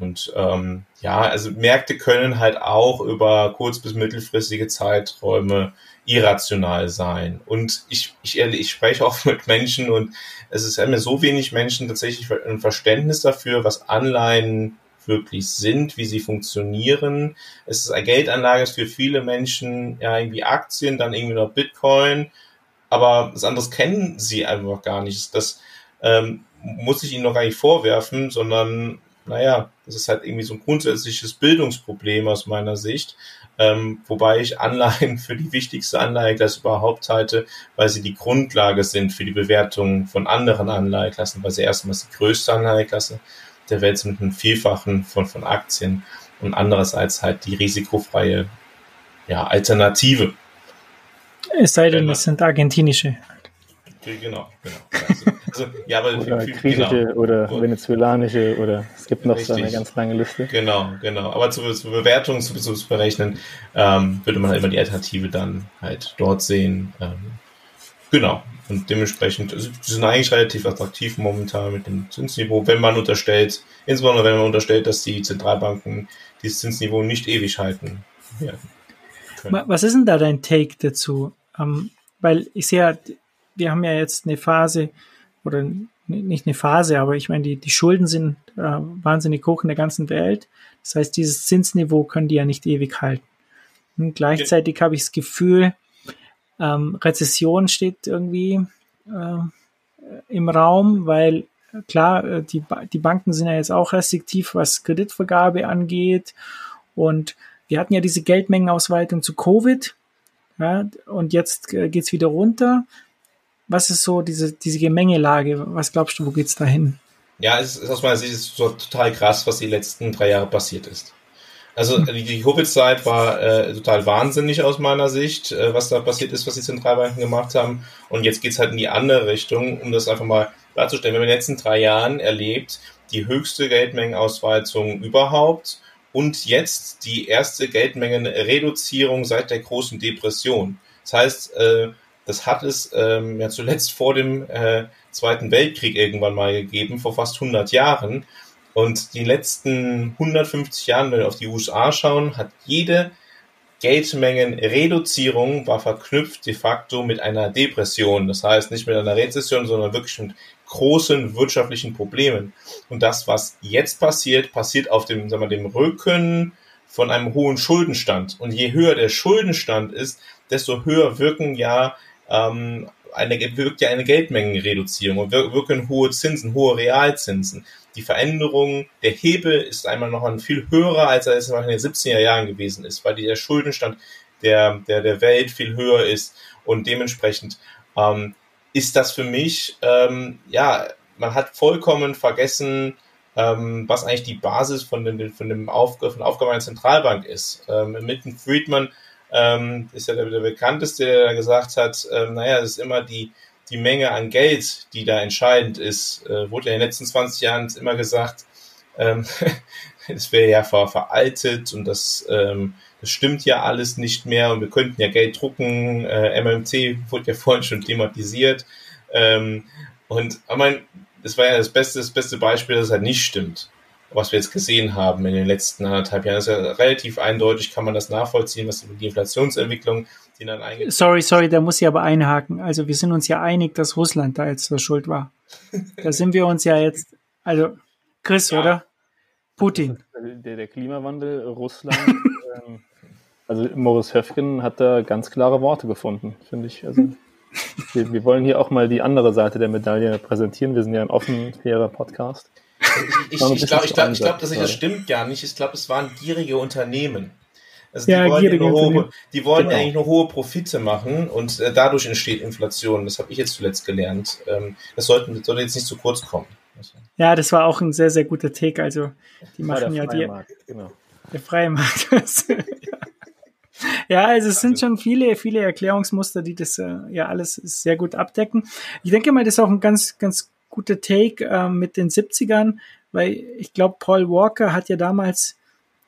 Und ähm, ja, also Märkte können halt auch über kurz- bis mittelfristige Zeiträume irrational sein. Und ich, ich, ich spreche auch mit Menschen und es ist mir so wenig Menschen tatsächlich ein Verständnis dafür, was Anleihen wirklich sind, wie sie funktionieren. Es ist eine Geldanlage für viele Menschen ja irgendwie Aktien, dann irgendwie noch Bitcoin, aber das anderes kennen sie einfach gar nicht. Das ähm, muss ich ihnen noch gar nicht vorwerfen, sondern naja, das ist halt irgendwie so ein grundsätzliches Bildungsproblem aus meiner Sicht. Ähm, wobei ich Anleihen für die wichtigste Anleiheklasse überhaupt halte, weil sie die Grundlage sind für die Bewertung von anderen Anleiheklassen, weil sie erstmals die größte Anleiheklasse der Welt sind mit einem Vielfachen von, von Aktien und andererseits halt die risikofreie ja, Alternative. Es sei denn, es sind argentinische. Genau, genau. Also, also, ja, aber oder viel, griechische genau. oder venezuelanische oder es gibt noch Richtig. so eine ganz lange Liste. Genau, genau. Aber zur, zur Bewertung, zu, zu berechnen, ähm, würde man halt immer die Alternative dann halt dort sehen. Ähm, genau. Und dementsprechend also, sie sind eigentlich relativ attraktiv momentan mit dem Zinsniveau, wenn man unterstellt, insbesondere wenn man unterstellt, dass die Zentralbanken dieses Zinsniveau nicht ewig halten werden. Können. Was ist denn da dein Take dazu? Ähm, weil ich sehe ja, wir haben ja jetzt eine Phase, oder nicht eine Phase, aber ich meine, die, die Schulden sind äh, wahnsinnig hoch in der ganzen Welt. Das heißt, dieses Zinsniveau können die ja nicht ewig halten. Und gleichzeitig habe ich das Gefühl, ähm, Rezession steht irgendwie äh, im Raum, weil klar, äh, die, die Banken sind ja jetzt auch restriktiv, was Kreditvergabe angeht. Und wir hatten ja diese Geldmengenausweitung zu Covid. Ja, und jetzt äh, geht's wieder runter was ist so diese, diese Gemengelage? Was glaubst du, wo geht's dahin? Ja, es ist aus meiner Sicht ist so total krass, was die letzten drei Jahre passiert ist. Also hm. die, die Covid-Zeit war äh, total wahnsinnig aus meiner Sicht, äh, was da passiert ist, was die Zentralbanken gemacht haben. Und jetzt geht's halt in die andere Richtung, um das einfach mal darzustellen. Wir haben in den letzten drei Jahren erlebt die höchste Geldmengenausweitung überhaupt und jetzt die erste Geldmengenreduzierung seit der großen Depression. Das heißt, äh, das hat es ähm, ja zuletzt vor dem äh, Zweiten Weltkrieg irgendwann mal gegeben, vor fast 100 Jahren. Und die letzten 150 Jahren, wenn wir auf die USA schauen, hat jede Geldmengenreduzierung war verknüpft de facto mit einer Depression. Das heißt nicht mit einer Rezession, sondern wirklich mit großen wirtschaftlichen Problemen. Und das, was jetzt passiert, passiert auf dem, sagen wir, dem Rücken von einem hohen Schuldenstand. Und je höher der Schuldenstand ist, desto höher wirken ja ähm, eine, wirkt ja eine Geldmengenreduzierung und wirken hohe Zinsen, hohe Realzinsen. Die Veränderung der Hebel ist einmal noch ein viel höherer, als er es in den 70er Jahren gewesen ist, weil der Schuldenstand der, der, der Welt viel höher ist und dementsprechend ähm, ist das für mich, ähm, ja, man hat vollkommen vergessen, ähm, was eigentlich die Basis von, den, von dem Aufgabe, von der Aufgabe einer Zentralbank ist. Ähm, Milton Friedman ähm, ist ja der, der bekannteste, der gesagt hat, ähm, naja, es ist immer die, die Menge an Geld, die da entscheidend ist. Äh, wurde in den letzten 20 Jahren immer gesagt, ähm, es wäre ja ver veraltet und das, ähm, das stimmt ja alles nicht mehr und wir könnten ja Geld drucken. Äh, MMT wurde ja vorhin schon thematisiert. Ähm, und ich meine, das war ja das beste, das beste Beispiel, dass es halt nicht stimmt was wir jetzt gesehen haben in den letzten anderthalb Jahren. Das ist ja relativ eindeutig, kann man das nachvollziehen, was die Inflationsentwicklung, die dann eigentlich. Sorry, sorry, da muss ich aber einhaken. Also wir sind uns ja einig, dass Russland da jetzt zur Schuld war. Da sind wir uns ja jetzt Also, Chris, ja. oder? Putin. Der, der Klimawandel, Russland. ähm, also, Morris Höfgen hat da ganz klare Worte gefunden, finde ich. Also, wir, wir, wollen hier auch mal die andere Seite der Medaille präsentieren. Wir sind ja ein offen, fairer Podcast. Ich, ich, ich glaube, ich glaub, ich glaub, dass das stimmt gar nicht. Ich glaube, es waren gierige Unternehmen. Also die ja, wollen, ja hohe, die wollen genau. ja eigentlich nur hohe Profite machen und äh, dadurch entsteht Inflation. Das habe ich jetzt zuletzt gelernt. Ähm, das, sollten, das sollte jetzt nicht zu kurz kommen. Ja, das war auch ein sehr, sehr guter Take. Also die machen ja die. Markt, genau. Der freie Markt. ja, also es sind schon viele, viele Erklärungsmuster, die das äh, ja alles sehr gut abdecken. Ich denke mal, das ist auch ein ganz, ganz guter Take äh, mit den 70ern, weil ich glaube, Paul Walker hat ja damals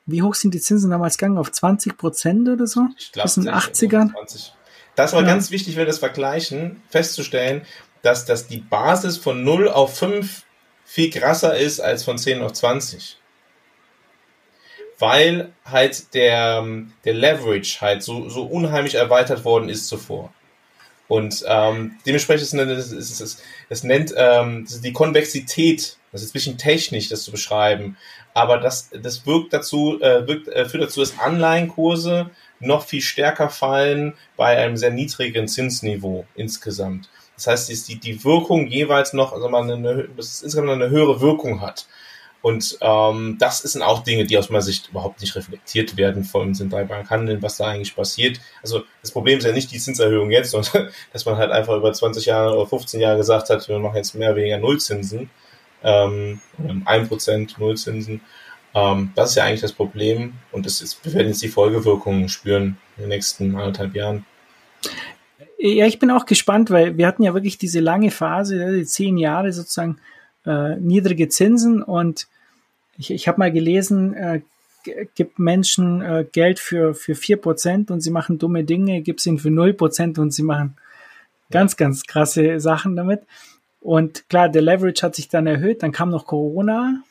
wie hoch sind die Zinsen damals gegangen? Auf 20 Prozent oder so? Ich glaube, in den 80ern. 20. Das war ja. ganz wichtig, wenn wir das vergleichen, festzustellen, dass, dass die Basis von 0 auf 5 viel krasser ist als von 10 auf 20. Weil halt der, der Leverage halt so, so unheimlich erweitert worden ist zuvor. Und ähm, dementsprechend ist es, es, es, es nennt ähm, die Konvexität, das ist ein bisschen technisch, das zu beschreiben, aber das, das wirkt dazu, äh, wirkt, äh, führt dazu, dass Anleihenkurse noch viel stärker fallen bei einem sehr niedrigen Zinsniveau insgesamt. Das heißt, die, die Wirkung jeweils noch, also man eine, dass es insgesamt eine höhere Wirkung hat. Und ähm, das sind auch Dinge, die aus meiner Sicht überhaupt nicht reflektiert werden vom Zentralbankhandeln, was da eigentlich passiert. Also das Problem ist ja nicht die Zinserhöhung jetzt, sondern dass man halt einfach über 20 Jahre oder 15 Jahre gesagt hat, wir machen jetzt mehr oder weniger Nullzinsen ähm, 1% Nullzinsen. Ähm, das ist ja eigentlich das Problem und das ist, wir werden jetzt die Folgewirkungen spüren in den nächsten anderthalb Jahren. Ja, ich bin auch gespannt, weil wir hatten ja wirklich diese lange Phase, ne, die zehn Jahre sozusagen äh, niedrige Zinsen und ich, ich habe mal gelesen, äh, gibt Menschen äh, Geld für, für 4% und sie machen dumme Dinge, gibt es ihnen für 0% und sie machen ganz, ganz krasse Sachen damit. Und klar, der Leverage hat sich dann erhöht, dann kam noch Corona.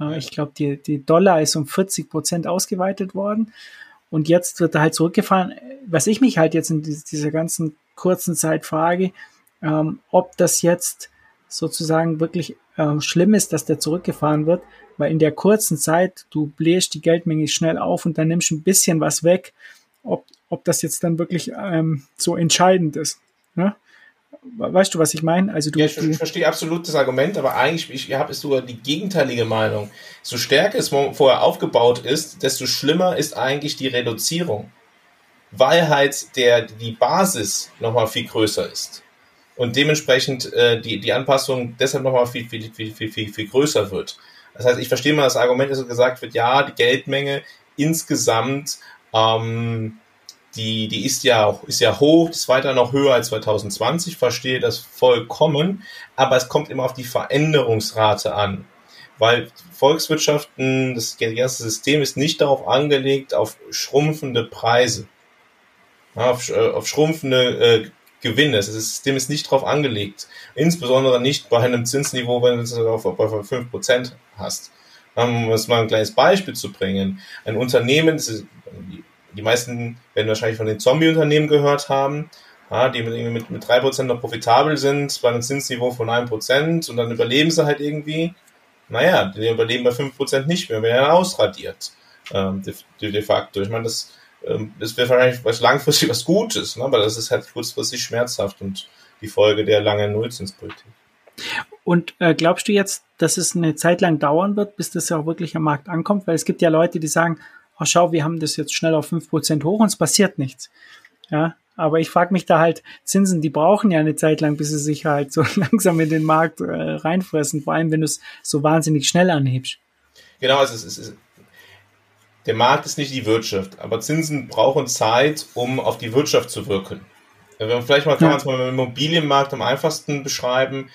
Äh, ich glaube, die, die Dollar ist um 40 Prozent ausgeweitet worden. Und jetzt wird er halt zurückgefahren. Was ich mich halt jetzt in dieser ganzen kurzen Zeit frage, ähm, ob das jetzt sozusagen wirklich ähm, schlimm ist, dass der zurückgefahren wird, weil in der kurzen Zeit du bläst die Geldmenge schnell auf und dann nimmst du ein bisschen was weg, ob, ob das jetzt dann wirklich ähm, so entscheidend ist. Ne? Weißt du, was ich meine? Also ja, ich, ich verstehe absolut das Argument, aber eigentlich ich, habe es sogar die gegenteilige Meinung. So stärker es vorher aufgebaut ist, desto schlimmer ist eigentlich die Reduzierung, weil halt der die Basis nochmal viel größer ist und dementsprechend äh, die die Anpassung deshalb nochmal viel viel, viel viel viel viel größer wird. Das heißt, ich verstehe mal das Argument, dass gesagt wird, ja, die Geldmenge insgesamt ähm, die, die ist ja, ist ja hoch, ist weiter noch höher als 2020, verstehe das vollkommen, aber es kommt immer auf die Veränderungsrate an. Weil Volkswirtschaften, das ganze System ist nicht darauf angelegt, auf schrumpfende Preise, auf, äh, auf schrumpfende äh, Gewinne. Das System ist nicht darauf angelegt. Insbesondere nicht bei einem Zinsniveau, wenn du es auf, auf 5% hast. Um es mal ein kleines Beispiel zu bringen. Ein Unternehmen, ist, die meisten werden wahrscheinlich von den Zombie-Unternehmen gehört haben, ja, die mit, mit, mit 3% noch profitabel sind, bei einem Zinsniveau von 1% und dann überleben sie halt irgendwie. Naja, die überleben bei 5% nicht mehr, werden ausradiert. Ähm, de, de, facto. Ich meine, das, ähm, das wäre wahrscheinlich was langfristig was Gutes, ne? aber das ist halt kurzfristig schmerzhaft und die Folge der langen Nullzinspolitik. Und äh, glaubst du jetzt, dass es eine Zeit lang dauern wird, bis das ja auch wirklich am Markt ankommt? Weil es gibt ja Leute, die sagen, oh, schau, wir haben das jetzt schnell auf fünf Prozent hoch und es passiert nichts. Ja, aber ich frage mich da halt, Zinsen, die brauchen ja eine Zeit lang, bis sie sich halt so langsam in den Markt äh, reinfressen, vor allem wenn du es so wahnsinnig schnell anhebst. Genau, also es ist, es ist, der Markt ist nicht die Wirtschaft, aber Zinsen brauchen Zeit, um auf die Wirtschaft zu wirken. Vielleicht mal kann man es mal im Immobilienmarkt am einfachsten beschreiben.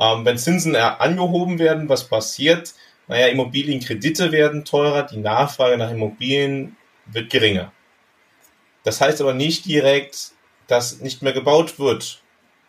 Ähm, wenn Zinsen angehoben werden, was passiert? naja, Immobilienkredite werden teurer, die Nachfrage nach Immobilien wird geringer. Das heißt aber nicht direkt, dass nicht mehr gebaut wird,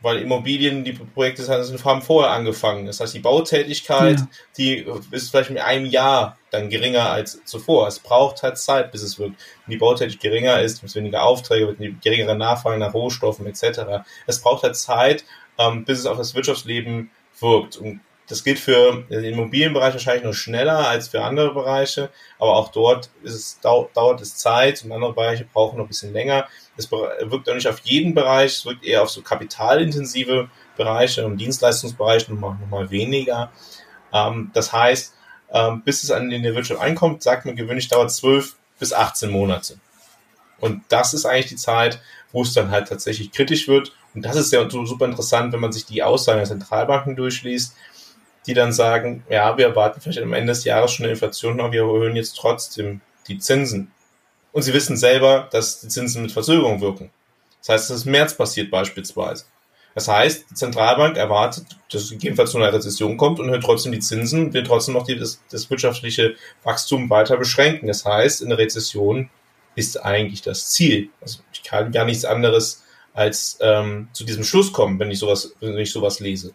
weil Immobilien, die Projekte haben vorher angefangen. Das heißt, die Bautätigkeit, ja. die ist vielleicht mit einem Jahr dann geringer als zuvor. Es braucht halt Zeit, bis es wirkt. Wenn die Bautätigkeit geringer ist, gibt es weniger Aufträge, wird eine geringere Nachfrage nach Rohstoffen etc. Es braucht halt Zeit, ähm, bis es auf das Wirtschaftsleben wirkt. Und das gilt für den Immobilienbereich wahrscheinlich noch schneller als für andere Bereiche, aber auch dort ist es, dauert es Zeit und andere Bereiche brauchen noch ein bisschen länger. Es wirkt auch nicht auf jeden Bereich, es wirkt eher auf so kapitalintensive Bereiche und Dienstleistungsbereiche nochmal, nochmal weniger. Ähm, das heißt, ähm, bis es an in der Wirtschaft einkommt, sagt man gewöhnlich dauert 12 bis 18 Monate. Und das ist eigentlich die Zeit, wo es dann halt tatsächlich kritisch wird. Und das ist ja super interessant, wenn man sich die Aussagen der Zentralbanken durchliest die dann sagen, ja, wir erwarten vielleicht am Ende des Jahres schon eine Inflation, aber wir erhöhen jetzt trotzdem die Zinsen. Und sie wissen selber, dass die Zinsen mit Verzögerung wirken. Das heißt, dass es im März passiert beispielsweise. Das heißt, die Zentralbank erwartet, dass es gegebenenfalls zu einer Rezession kommt und hört trotzdem die Zinsen, will trotzdem noch die, das, das wirtschaftliche Wachstum weiter beschränken. Das heißt, in der Rezession ist eigentlich das Ziel. Also ich kann gar nichts anderes als ähm, zu diesem Schluss kommen, wenn ich sowas, wenn ich sowas lese.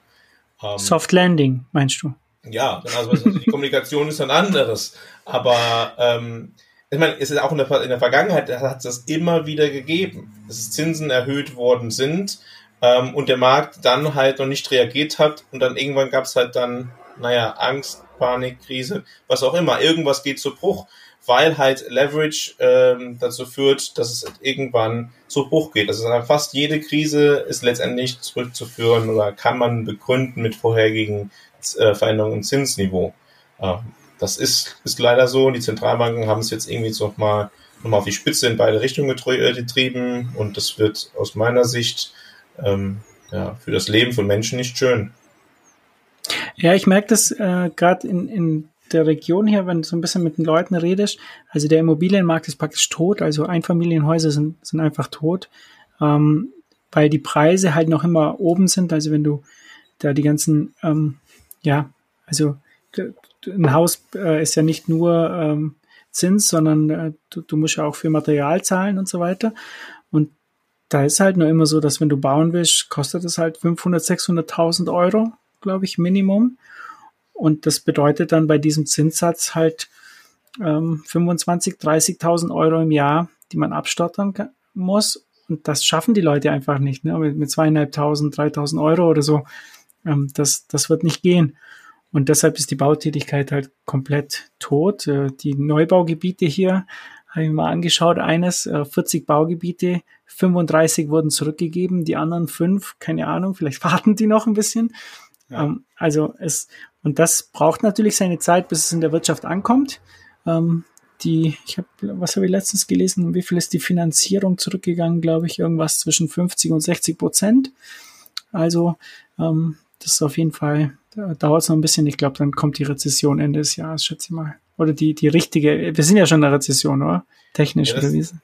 Ähm, Soft Landing, meinst du? Ja, also, also die Kommunikation ist ein anderes. Aber ähm, ich meine, es ist auch in der, in der Vergangenheit hat es das immer wieder gegeben, dass Zinsen erhöht worden sind ähm, und der Markt dann halt noch nicht reagiert hat und dann irgendwann gab es halt dann, naja, Angst, Panik, Krise, was auch immer. Irgendwas geht zu Bruch weil halt Leverage ähm, dazu führt, dass es irgendwann zu Bruch geht. Also fast jede Krise ist letztendlich zurückzuführen oder kann man begründen mit vorherigen äh, Veränderungen im Zinsniveau. Äh, das ist, ist leider so. Die Zentralbanken haben es jetzt irgendwie noch mal, noch mal auf die Spitze in beide Richtungen äh, getrieben. Und das wird aus meiner Sicht ähm, ja, für das Leben von Menschen nicht schön. Ja, ich merke das äh, gerade in, in der Region hier, wenn du so ein bisschen mit den Leuten redest, also der Immobilienmarkt ist praktisch tot, also Einfamilienhäuser sind, sind einfach tot, ähm, weil die Preise halt noch immer oben sind. Also wenn du da die ganzen, ähm, ja, also ein Haus äh, ist ja nicht nur ähm, Zins, sondern äh, du, du musst ja auch für Material zahlen und so weiter. Und da ist halt nur immer so, dass wenn du bauen willst, kostet es halt 500, 600.000 Euro, glaube ich, Minimum. Und das bedeutet dann bei diesem Zinssatz halt ähm, 25, 30.000 Euro im Jahr, die man abstottern kann, muss. Und das schaffen die Leute einfach nicht, ne? mit, mit zweieinhalbtausend, dreitausend Euro oder so. Ähm, das, das wird nicht gehen. Und deshalb ist die Bautätigkeit halt komplett tot. Äh, die Neubaugebiete hier habe ich mal angeschaut. Eines, äh, 40 Baugebiete, 35 wurden zurückgegeben, die anderen fünf, keine Ahnung, vielleicht warten die noch ein bisschen. Ja. Ähm, also es, und das braucht natürlich seine Zeit, bis es in der Wirtschaft ankommt. Ähm, die, ich habe, was habe ich letztens gelesen? Wie viel ist die Finanzierung zurückgegangen? Glaube ich, irgendwas zwischen 50 und 60 Prozent. Also ähm, das ist auf jeden Fall, da dauert es noch ein bisschen. Ich glaube, dann kommt die Rezession Ende des Jahres, schätze ich mal. Oder die, die richtige, wir sind ja schon in der Rezession, oder? Technisch ja, das,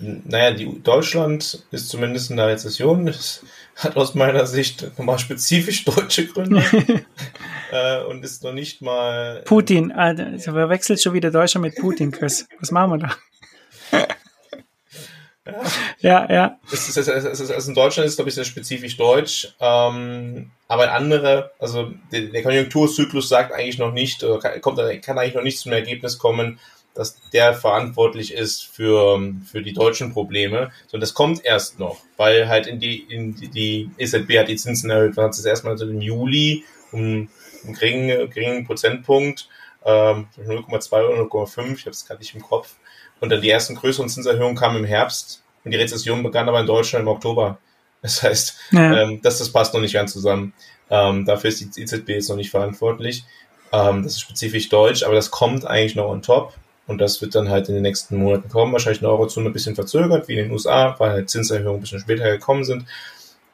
Naja, die, Deutschland ist zumindest in der Rezession. Das hat aus meiner Sicht nochmal spezifisch deutsche Gründe äh, und ist noch nicht mal. Putin, Alter, also verwechselt schon wieder Deutschland mit Putin, Chris. Was machen wir da? Ja, ja. Es ist, es ist, also in Deutschland ist es, glaube ich, sehr spezifisch deutsch. Ähm, aber andere, also der, der Konjunkturzyklus sagt eigentlich noch nicht, oder kann, kommt, kann eigentlich noch nicht zum Ergebnis kommen, dass der verantwortlich ist für, für die deutschen Probleme, sondern das kommt erst noch, weil halt in die, in die, die EZB hat die Zinsen erhöht, man hat es erstmal im Juli um einen geringen, geringen Prozentpunkt, ähm, 0,2 oder 0,5, ich habe es gerade nicht im Kopf. Und dann die ersten größeren Zinserhöhungen kamen im Herbst und die Rezession begann aber in Deutschland im Oktober. Das heißt, ja. ähm, das, das passt noch nicht ganz zusammen. Ähm, dafür ist die EZB jetzt noch nicht verantwortlich. Ähm, das ist spezifisch deutsch, aber das kommt eigentlich noch on top. Und das wird dann halt in den nächsten Monaten kommen. Wahrscheinlich in der Eurozone ein bisschen verzögert, wie in den USA, weil halt Zinserhöhungen ein bisschen später gekommen sind.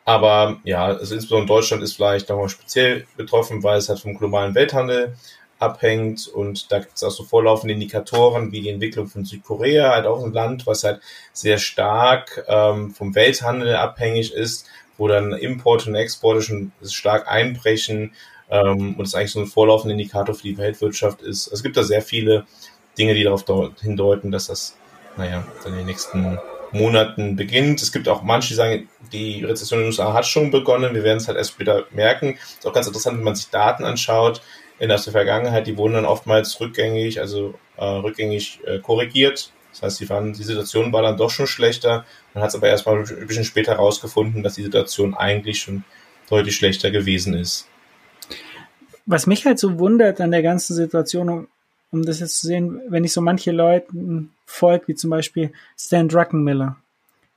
Aber ja, also insbesondere Deutschland ist vielleicht nochmal speziell betroffen, weil es halt vom globalen Welthandel abhängt und da gibt es auch so vorlaufende Indikatoren wie die Entwicklung von Südkorea, halt auch ein Land, was halt sehr stark ähm, vom Welthandel abhängig ist, wo dann Importe und Exporte schon stark einbrechen ähm, und es eigentlich so ein vorlaufender Indikator für die Weltwirtschaft ist. Also es gibt da sehr viele Dinge, die darauf hindeuten, dass das, naja, dann in den nächsten Monaten beginnt. Es gibt auch manche, die sagen, die Rezession in den USA hat schon begonnen. Wir werden es halt erst später merken. Ist auch ganz interessant, wenn man sich Daten anschaut in der Vergangenheit. Die wurden dann oftmals rückgängig, also äh, rückgängig äh, korrigiert. Das heißt, die, waren, die Situation war dann doch schon schlechter. Man hat es aber erstmal ein bisschen später herausgefunden, dass die Situation eigentlich schon deutlich schlechter gewesen ist. was mich halt so wundert an der ganzen Situation, um, um das jetzt zu sehen, wenn ich so manche Leuten folge, wie zum Beispiel Stan Druckenmiller,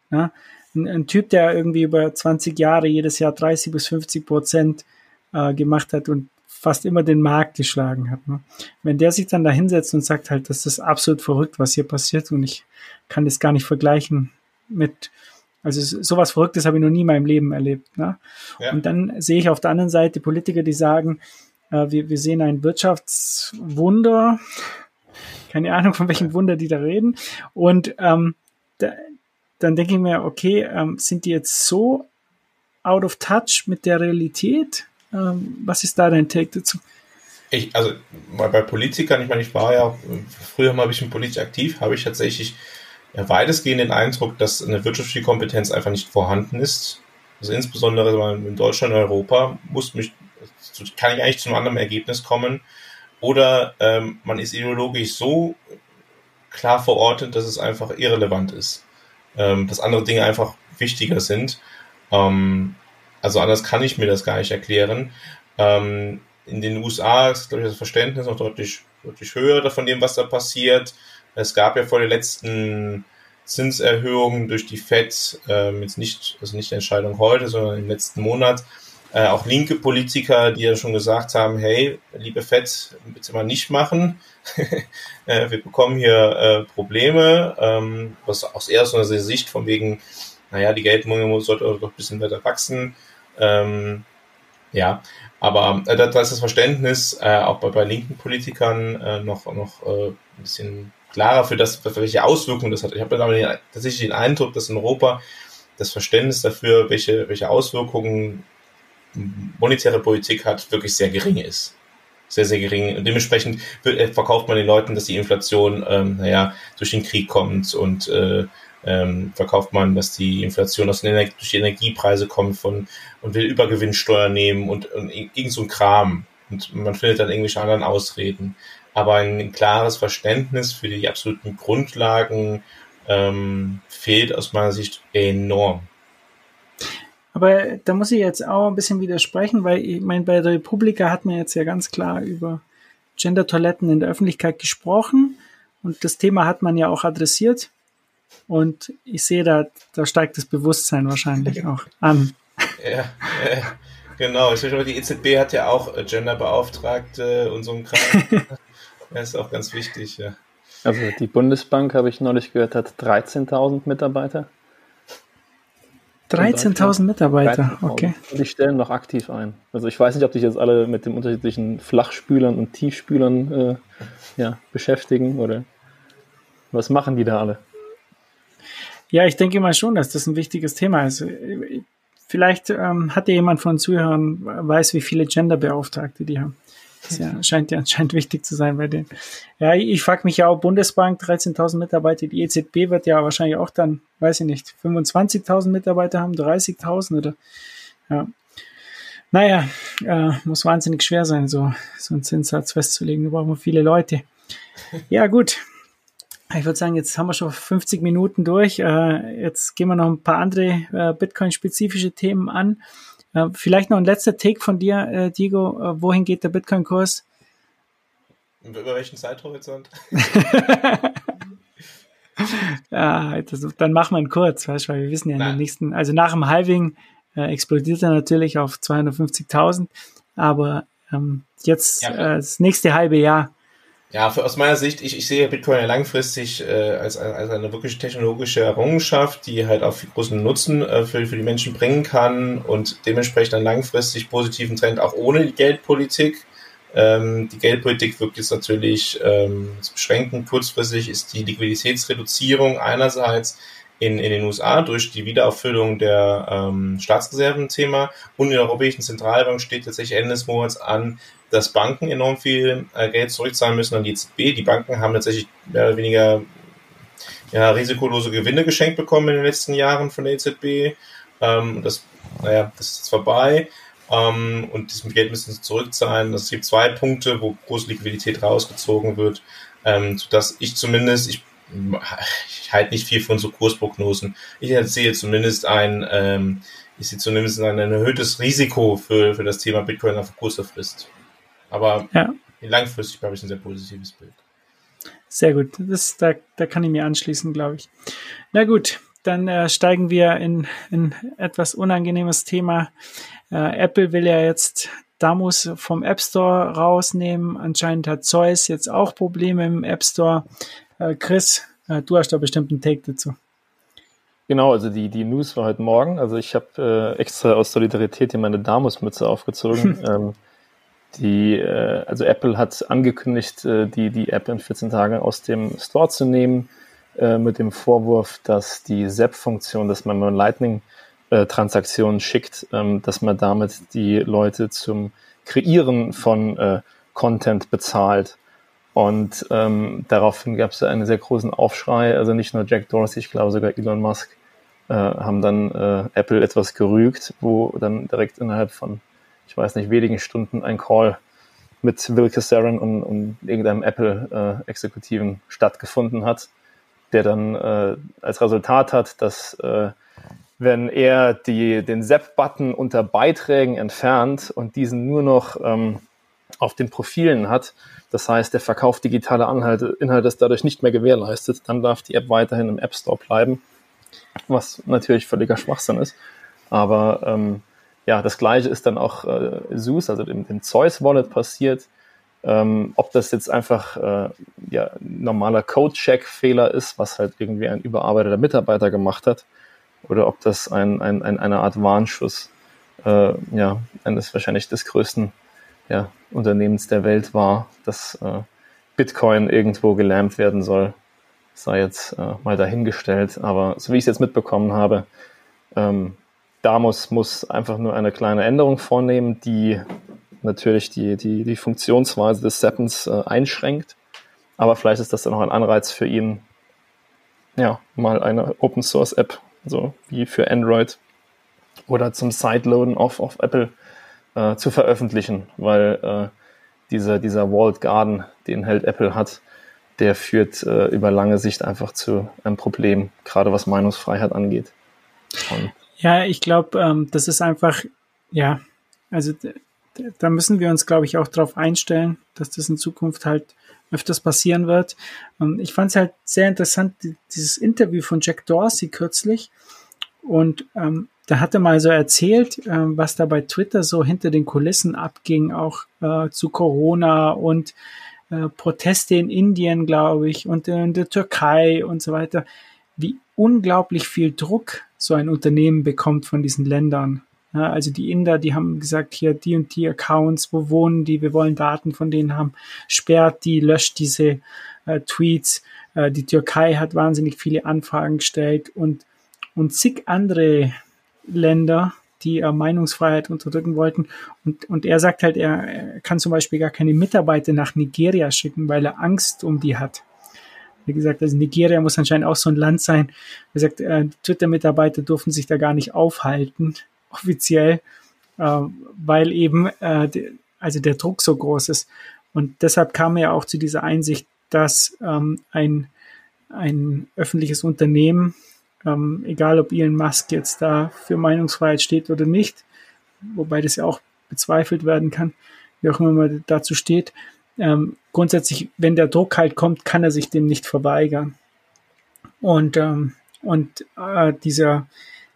ja, ein, ein, Typ, der irgendwie über 20 Jahre jedes Jahr 30 bis 50 Prozent äh, gemacht hat und fast immer den Markt geschlagen hat. Ne? Wenn der sich dann da hinsetzt und sagt halt, das ist absolut verrückt, was hier passiert und ich kann das gar nicht vergleichen mit, also sowas Verrücktes habe ich noch nie in meinem Leben erlebt. Ne? Ja. Und dann sehe ich auf der anderen Seite Politiker, die sagen, äh, wir, wir sehen ein Wirtschaftswunder, keine Ahnung, von welchem Wunder die da reden. Und ähm, da, dann denke ich mir, okay, ähm, sind die jetzt so out of touch mit der Realität? Ähm, was ist da dein Take dazu? Ich, also bei Politikern, ich meine, ich war ja früher mal ein bisschen politisch aktiv, habe ich tatsächlich ja, weitestgehend den Eindruck, dass eine wirtschaftliche Kompetenz einfach nicht vorhanden ist. Also insbesondere in Deutschland und Europa muss mich, kann ich eigentlich zu einem anderen Ergebnis kommen. Oder ähm, man ist ideologisch so klar verortet, dass es einfach irrelevant ist. Ähm, dass andere Dinge einfach wichtiger sind. Ähm, also anders kann ich mir das gar nicht erklären. Ähm, in den USA ist, glaube ich, das Verständnis noch deutlich, deutlich höher von dem, was da passiert. Es gab ja vor den letzten Zinserhöhungen durch die FED, ähm, jetzt nicht, also nicht die Entscheidung heute, sondern im letzten Monat, äh, auch linke Politiker, die ja schon gesagt haben, hey, liebe FED, bitte mal nicht machen. äh, wir bekommen hier äh, Probleme, ähm, was aus erster Sicht von wegen, naja, die Geldmenge sollte doch ein bisschen weiter wachsen. Ähm, ja, aber äh, da, ist das Verständnis äh, auch bei, bei linken Politikern äh, noch, noch äh, ein bisschen klarer für das, für welche Auswirkungen das hat. Ich habe aber tatsächlich den Eindruck, dass in Europa das Verständnis dafür, welche, welche Auswirkungen monetäre Politik hat, wirklich sehr gering ist. Sehr, sehr gering. Und dementsprechend äh, verkauft man den Leuten, dass die Inflation, ähm, naja, durch den Krieg kommt und äh, ähm, verkauft man, dass die Inflation aus den Ener durch die Energiepreise kommt von und will Übergewinnsteuer nehmen und, und irgend so ein Kram. Und man findet dann irgendwelche anderen Ausreden. Aber ein klares Verständnis für die absoluten Grundlagen ähm, fehlt aus meiner Sicht enorm. Aber da muss ich jetzt auch ein bisschen widersprechen, weil ich meine, bei der Republika hat man jetzt ja ganz klar über Gender-Toiletten in der Öffentlichkeit gesprochen und das Thema hat man ja auch adressiert. Und ich sehe, da, da steigt das Bewusstsein wahrscheinlich auch an. Ja, äh, genau. Ich glaube, die EZB hat ja auch Genderbeauftragte und so ein Kram. das ist auch ganz wichtig, ja. Also die Bundesbank, habe ich neulich gehört, hat 13.000 Mitarbeiter. 13.000 Mitarbeiter, 13 okay. Und die stellen noch aktiv ein. Also ich weiß nicht, ob die jetzt alle mit den unterschiedlichen Flachspülern und Tiefspülern äh, ja, beschäftigen oder was machen die da alle? Ja, ich denke mal schon, dass das ein wichtiges Thema ist. Vielleicht ähm, hat ja jemand von Zuhörern weiß, wie viele Genderbeauftragte die haben. Das ja, scheint ja anscheinend wichtig zu sein bei denen. Ja, ich, frage mich ja auch, Bundesbank, 13.000 Mitarbeiter, die EZB wird ja wahrscheinlich auch dann, weiß ich nicht, 25.000 Mitarbeiter haben, 30.000 oder, ja. Naja, äh, muss wahnsinnig schwer sein, so, so einen Zinssatz festzulegen. Da brauchen wir viele Leute. Ja, gut. Ich würde sagen, jetzt haben wir schon 50 Minuten durch. Äh, jetzt gehen wir noch ein paar andere äh, Bitcoin-spezifische Themen an. Äh, vielleicht noch ein letzter Take von dir, Diego. wohin geht der Bitcoin-Kurs? Über welchen Zeithorizont? ja, das, dann machen wir ihn kurz, weißt du, weil wir wissen ja in den nächsten, also nach dem Halving explodiert er natürlich auf 250.000, aber ähm, jetzt ja, das nächste halbe Jahr ja, für, aus meiner Sicht, ich, ich sehe Bitcoin langfristig äh, als, als eine wirklich technologische Errungenschaft, die halt auch großen Nutzen äh, für, für die Menschen bringen kann und dementsprechend einen langfristig positiven Trend auch ohne die Geldpolitik. Ähm, die Geldpolitik wirkt jetzt natürlich ähm, beschränken. Kurzfristig ist die Liquiditätsreduzierung einerseits in, in den USA durch die Wiederauffüllung der ähm, Staatsreserven Thema und in der Europäischen Zentralbank steht tatsächlich Ende des Monats an, dass Banken enorm viel äh, Geld zurückzahlen müssen an die EZB. Die Banken haben tatsächlich mehr oder weniger ja, risikolose Gewinne geschenkt bekommen in den letzten Jahren von der EZB. Ähm, das, naja, das ist jetzt vorbei. Ähm, und diesem Geld müssen sie zurückzahlen. Es gibt zwei Punkte, wo große Liquidität rausgezogen wird, ähm, sodass ich zumindest, ich, ich halte nicht viel von so Kursprognosen. Ich sehe zumindest ein, ähm, ich sehe zumindest ein, erhöhtes Risiko für, für das Thema Bitcoin auf kurzer Frist. Aber ja. langfristig, glaube ich, ein sehr positives Bild. Sehr gut. Das, da, da kann ich mir anschließen, glaube ich. Na gut, dann äh, steigen wir in ein etwas unangenehmes Thema. Äh, Apple will ja jetzt Damus vom App Store rausnehmen. Anscheinend hat Zeus jetzt auch Probleme im App Store. Äh, Chris, äh, du hast da bestimmt einen Take dazu. Genau, also die, die News war heute Morgen. Also ich habe äh, extra aus Solidarität hier meine Damus-Mütze aufgezogen. ähm, die, äh, also Apple hat angekündigt, äh, die, die App in 14 Tagen aus dem Store zu nehmen, äh, mit dem Vorwurf, dass die ZAP-Funktion, dass man mit Lightning-Transaktionen schickt, ähm, dass man damit die Leute zum Kreieren von Content bezahlt. Und ähm, daraufhin gab es einen sehr großen Aufschrei. Also nicht nur Jack Dorsey, ich glaube sogar Elon Musk äh, haben dann äh, Apple etwas gerügt, wo dann direkt innerhalb von ich weiß nicht, wenigen Stunden ein Call mit Will Casarin und, und irgendeinem Apple-Exekutiven äh, stattgefunden hat, der dann äh, als Resultat hat, dass äh, wenn er die, den Zap-Button unter Beiträgen entfernt und diesen nur noch ähm, auf den Profilen hat, das heißt, der Verkauf digitaler Inhalte, Inhalte ist dadurch nicht mehr gewährleistet, dann darf die App weiterhin im App Store bleiben, was natürlich völliger Schwachsinn ist. Aber ähm, ja, das gleiche ist dann auch äh, SUS, also dem, dem Zeus Wallet passiert. Ähm, ob das jetzt einfach äh, ja, normaler Code-Check-Fehler ist, was halt irgendwie ein überarbeiteter Mitarbeiter gemacht hat, oder ob das ein, ein, ein eine Art Warnschuss äh, ja, eines wahrscheinlich des größten ja, Unternehmens der Welt war, dass äh, Bitcoin irgendwo gelähmt werden soll, sei jetzt äh, mal dahingestellt. Aber so wie ich es jetzt mitbekommen habe, ähm, Damos muss einfach nur eine kleine Änderung vornehmen, die natürlich die, die, die Funktionsweise des Seppens äh, einschränkt. Aber vielleicht ist das dann auch ein Anreiz für ihn, ja, mal eine Open Source App, so wie für Android oder zum Sideloaden auf, auf Apple äh, zu veröffentlichen, weil äh, dieser, dieser Walled Garden, den halt Apple hat, der führt äh, über lange Sicht einfach zu einem Problem, gerade was Meinungsfreiheit angeht. Und ja, ich glaube, ähm, das ist einfach, ja, also da müssen wir uns, glaube ich, auch darauf einstellen, dass das in Zukunft halt öfters passieren wird. Ähm, ich fand es halt sehr interessant, dieses Interview von Jack Dorsey kürzlich. Und ähm, da hat er mal so erzählt, ähm, was da bei Twitter so hinter den Kulissen abging, auch äh, zu Corona und äh, Proteste in Indien, glaube ich, und in der Türkei und so weiter. Wie unglaublich viel Druck so ein Unternehmen bekommt von diesen Ländern. Ja, also die Inder, die haben gesagt, hier die und die Accounts, wo wohnen die, wir wollen Daten von denen haben, sperrt die, löscht diese äh, Tweets. Äh, die Türkei hat wahnsinnig viele Anfragen gestellt und, und zig andere Länder, die äh, Meinungsfreiheit unterdrücken wollten. Und, und er sagt halt, er, er kann zum Beispiel gar keine Mitarbeiter nach Nigeria schicken, weil er Angst um die hat. Wie gesagt, also Nigeria muss anscheinend auch so ein Land sein. Wie gesagt, äh, Twitter-Mitarbeiter durften sich da gar nicht aufhalten, offiziell, äh, weil eben äh, de, also der Druck so groß ist. Und deshalb kam er auch zu dieser Einsicht, dass ähm, ein, ein öffentliches Unternehmen, ähm, egal ob Elon Musk jetzt da für Meinungsfreiheit steht oder nicht, wobei das ja auch bezweifelt werden kann, wie auch immer man dazu steht, ähm, grundsätzlich, wenn der Druck halt kommt, kann er sich dem nicht verweigern. Und, ähm, und äh, dieser,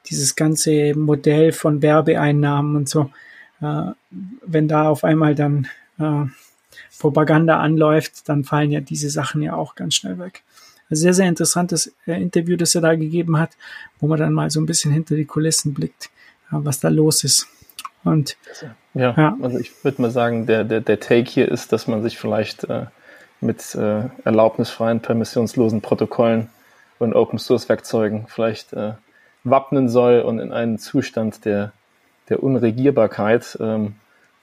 dieses ganze Modell von Werbeeinnahmen und so, äh, wenn da auf einmal dann äh, Propaganda anläuft, dann fallen ja diese Sachen ja auch ganz schnell weg. Sehr, sehr interessantes äh, Interview, das er da gegeben hat, wo man dann mal so ein bisschen hinter die Kulissen blickt, äh, was da los ist. Und ja, ja. also ich würde mal sagen, der, der, der Take hier ist, dass man sich vielleicht äh, mit äh, erlaubnisfreien, permissionslosen Protokollen und Open Source Werkzeugen vielleicht äh, wappnen soll und in einen Zustand der, der Unregierbarkeit ähm,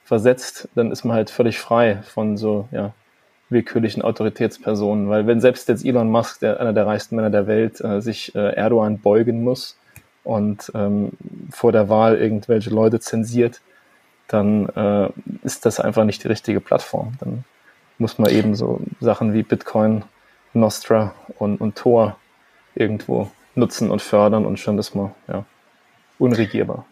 versetzt, dann ist man halt völlig frei von so ja, willkürlichen Autoritätspersonen. Weil wenn selbst jetzt Elon Musk, der einer der reichsten Männer der Welt, äh, sich äh, Erdogan beugen muss, und ähm, vor der Wahl irgendwelche Leute zensiert, dann äh, ist das einfach nicht die richtige Plattform. Dann muss man eben so Sachen wie Bitcoin, Nostra und, und Tor irgendwo nutzen und fördern und schon ist man ja, unregierbar.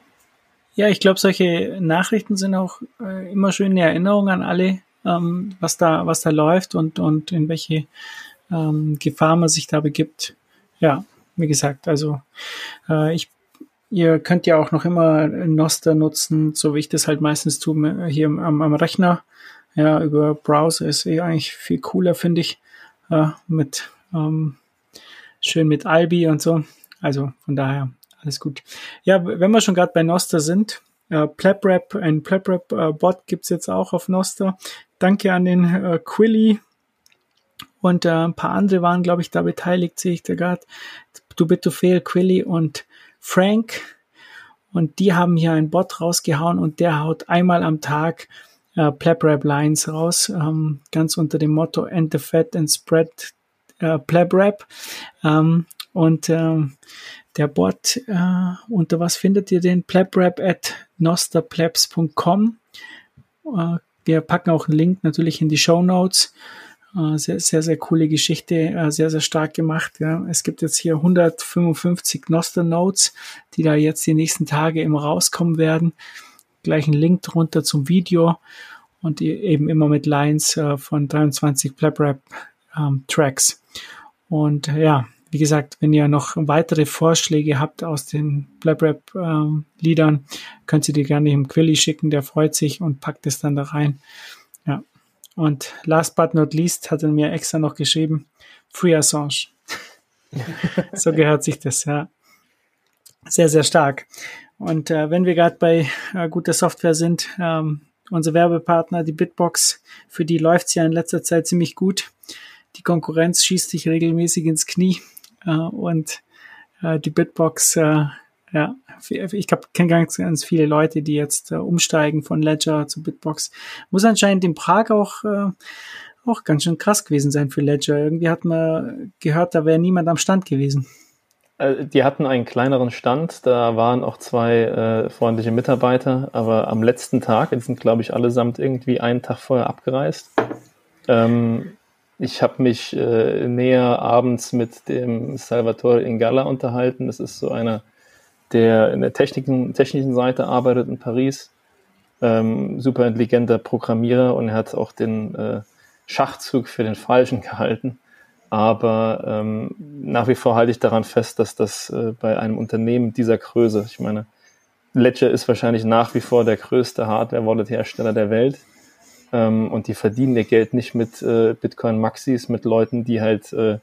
Ja, ich glaube, solche Nachrichten sind auch äh, immer in Erinnerung an alle, ähm, was da, was da läuft und, und in welche ähm, Gefahr man sich da begibt. Ja, wie gesagt, also äh, ich Ihr könnt ja auch noch immer Noster nutzen, so wie ich das halt meistens tue, hier am, am Rechner. Ja, über Browser ist eh eigentlich viel cooler, finde ich. Äh, mit ähm, schön mit Albi und so. Also von daher alles gut. Ja, wenn wir schon gerade bei Noster sind, äh, PlebRap, ein PlebRap-Bot äh, gibt's jetzt auch auf Noster. Danke an den äh, Quilly und äh, ein paar andere waren, glaube ich, da beteiligt, sehe ich da gerade. Dubitofel, Quilly und Frank. Und die haben hier einen Bot rausgehauen und der haut einmal am Tag äh, PlebRap Lines raus, ähm, ganz unter dem Motto End the Fat and Spread äh, PlebRap. Ähm, und ähm, der Bot, äh, unter was findet ihr den? PlebRap at nosterplebs.com. Äh, wir packen auch einen Link natürlich in die Show Notes. Äh, sehr, sehr, sehr coole Geschichte, äh, sehr, sehr stark gemacht. Ja. Es gibt jetzt hier 155 Noster Notes, die da jetzt die nächsten Tage immer rauskommen werden. Gleich ein Link drunter zum Video und eben immer mit Lines äh, von 23 Plap ähm, Tracks. Und ja, wie gesagt, wenn ihr noch weitere Vorschläge habt aus den Blab Rap ähm, könnt ihr die gerne im Quilly schicken, der freut sich und packt es dann da rein. Ja. Und last but not least hat er mir extra noch geschrieben, Free Assange. so gehört sich das, ja. Sehr, sehr stark. Und äh, wenn wir gerade bei äh, guter Software sind, ähm, unser Werbepartner, die Bitbox, für die läuft's ja in letzter Zeit ziemlich gut. Die Konkurrenz schießt sich regelmäßig ins Knie. Äh, und äh, die Bitbox, äh, ja, ich kenne ganz, ganz viele Leute, die jetzt umsteigen von Ledger zu Bitbox. Muss anscheinend in Prag auch auch ganz schön krass gewesen sein für Ledger. Irgendwie hat man gehört, da wäre niemand am Stand gewesen. Die hatten einen kleineren Stand, da waren auch zwei äh, freundliche Mitarbeiter, aber am letzten Tag, die sind glaube ich allesamt irgendwie einen Tag vorher abgereist, ähm, ich habe mich äh, näher abends mit dem Salvatore Ingala unterhalten. Das ist so einer, der in der Techniken, technischen Seite arbeitet in Paris. Ähm, super intelligenter Programmierer und er hat auch den äh, Schachzug für den Falschen gehalten. Aber ähm, nach wie vor halte ich daran fest, dass das äh, bei einem Unternehmen dieser Größe, ich meine, Ledger ist wahrscheinlich nach wie vor der größte Hardware-Wallet-Hersteller der Welt ähm, und die verdienen ihr Geld nicht mit äh, Bitcoin-Maxis, mit Leuten, die halt äh,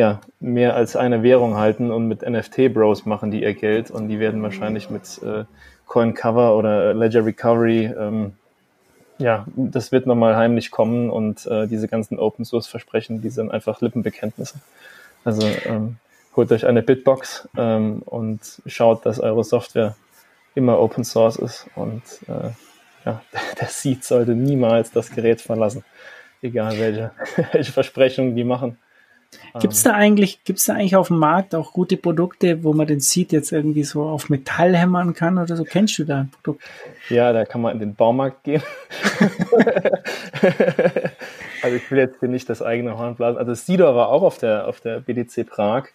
ja, mehr als eine Währung halten und mit NFT-Bros machen die ihr Geld und die werden wahrscheinlich mit äh, Coin Cover oder Ledger Recovery, ähm, ja, das wird nochmal heimlich kommen und äh, diese ganzen Open Source Versprechen, die sind einfach Lippenbekenntnisse. Also ähm, holt euch eine Bitbox ähm, und schaut, dass eure Software immer Open Source ist und äh, ja, der Seed sollte niemals das Gerät verlassen, egal welche, welche Versprechungen die machen. Gibt es da eigentlich, gibt's da eigentlich auf dem Markt auch gute Produkte, wo man den Seed jetzt irgendwie so auf Metall hämmern kann oder so? Kennst du da ein Produkt? Ja, da kann man in den Baumarkt gehen. also ich will jetzt hier nicht das eigene Horn blasen. Also Sidor war auch auf der, auf der BDC Prag.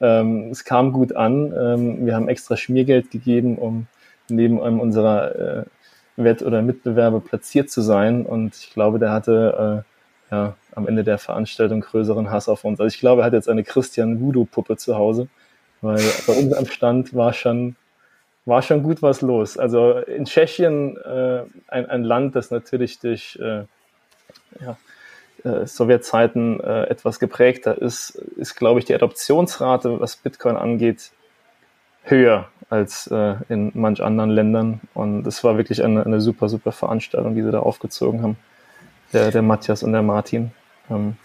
Ähm, es kam gut an. Ähm, wir haben extra Schmiergeld gegeben, um neben einem unserer äh, Wett- oder Mitbewerber platziert zu sein. Und ich glaube, der hatte äh, ja, am Ende der Veranstaltung größeren Hass auf uns. Also ich glaube, er hat jetzt eine Christian Voodoo-Puppe zu Hause, weil bei uns am Stand war schon, war schon gut was los. Also in Tschechien äh, ein, ein Land, das natürlich durch äh, ja, äh, Sowjetzeiten äh, etwas geprägter ist, ist, glaube ich, die Adoptionsrate, was Bitcoin angeht, höher als äh, in manch anderen Ländern. Und es war wirklich eine, eine super, super Veranstaltung, die sie da aufgezogen haben. Der, der Matthias und der Martin. Ähm,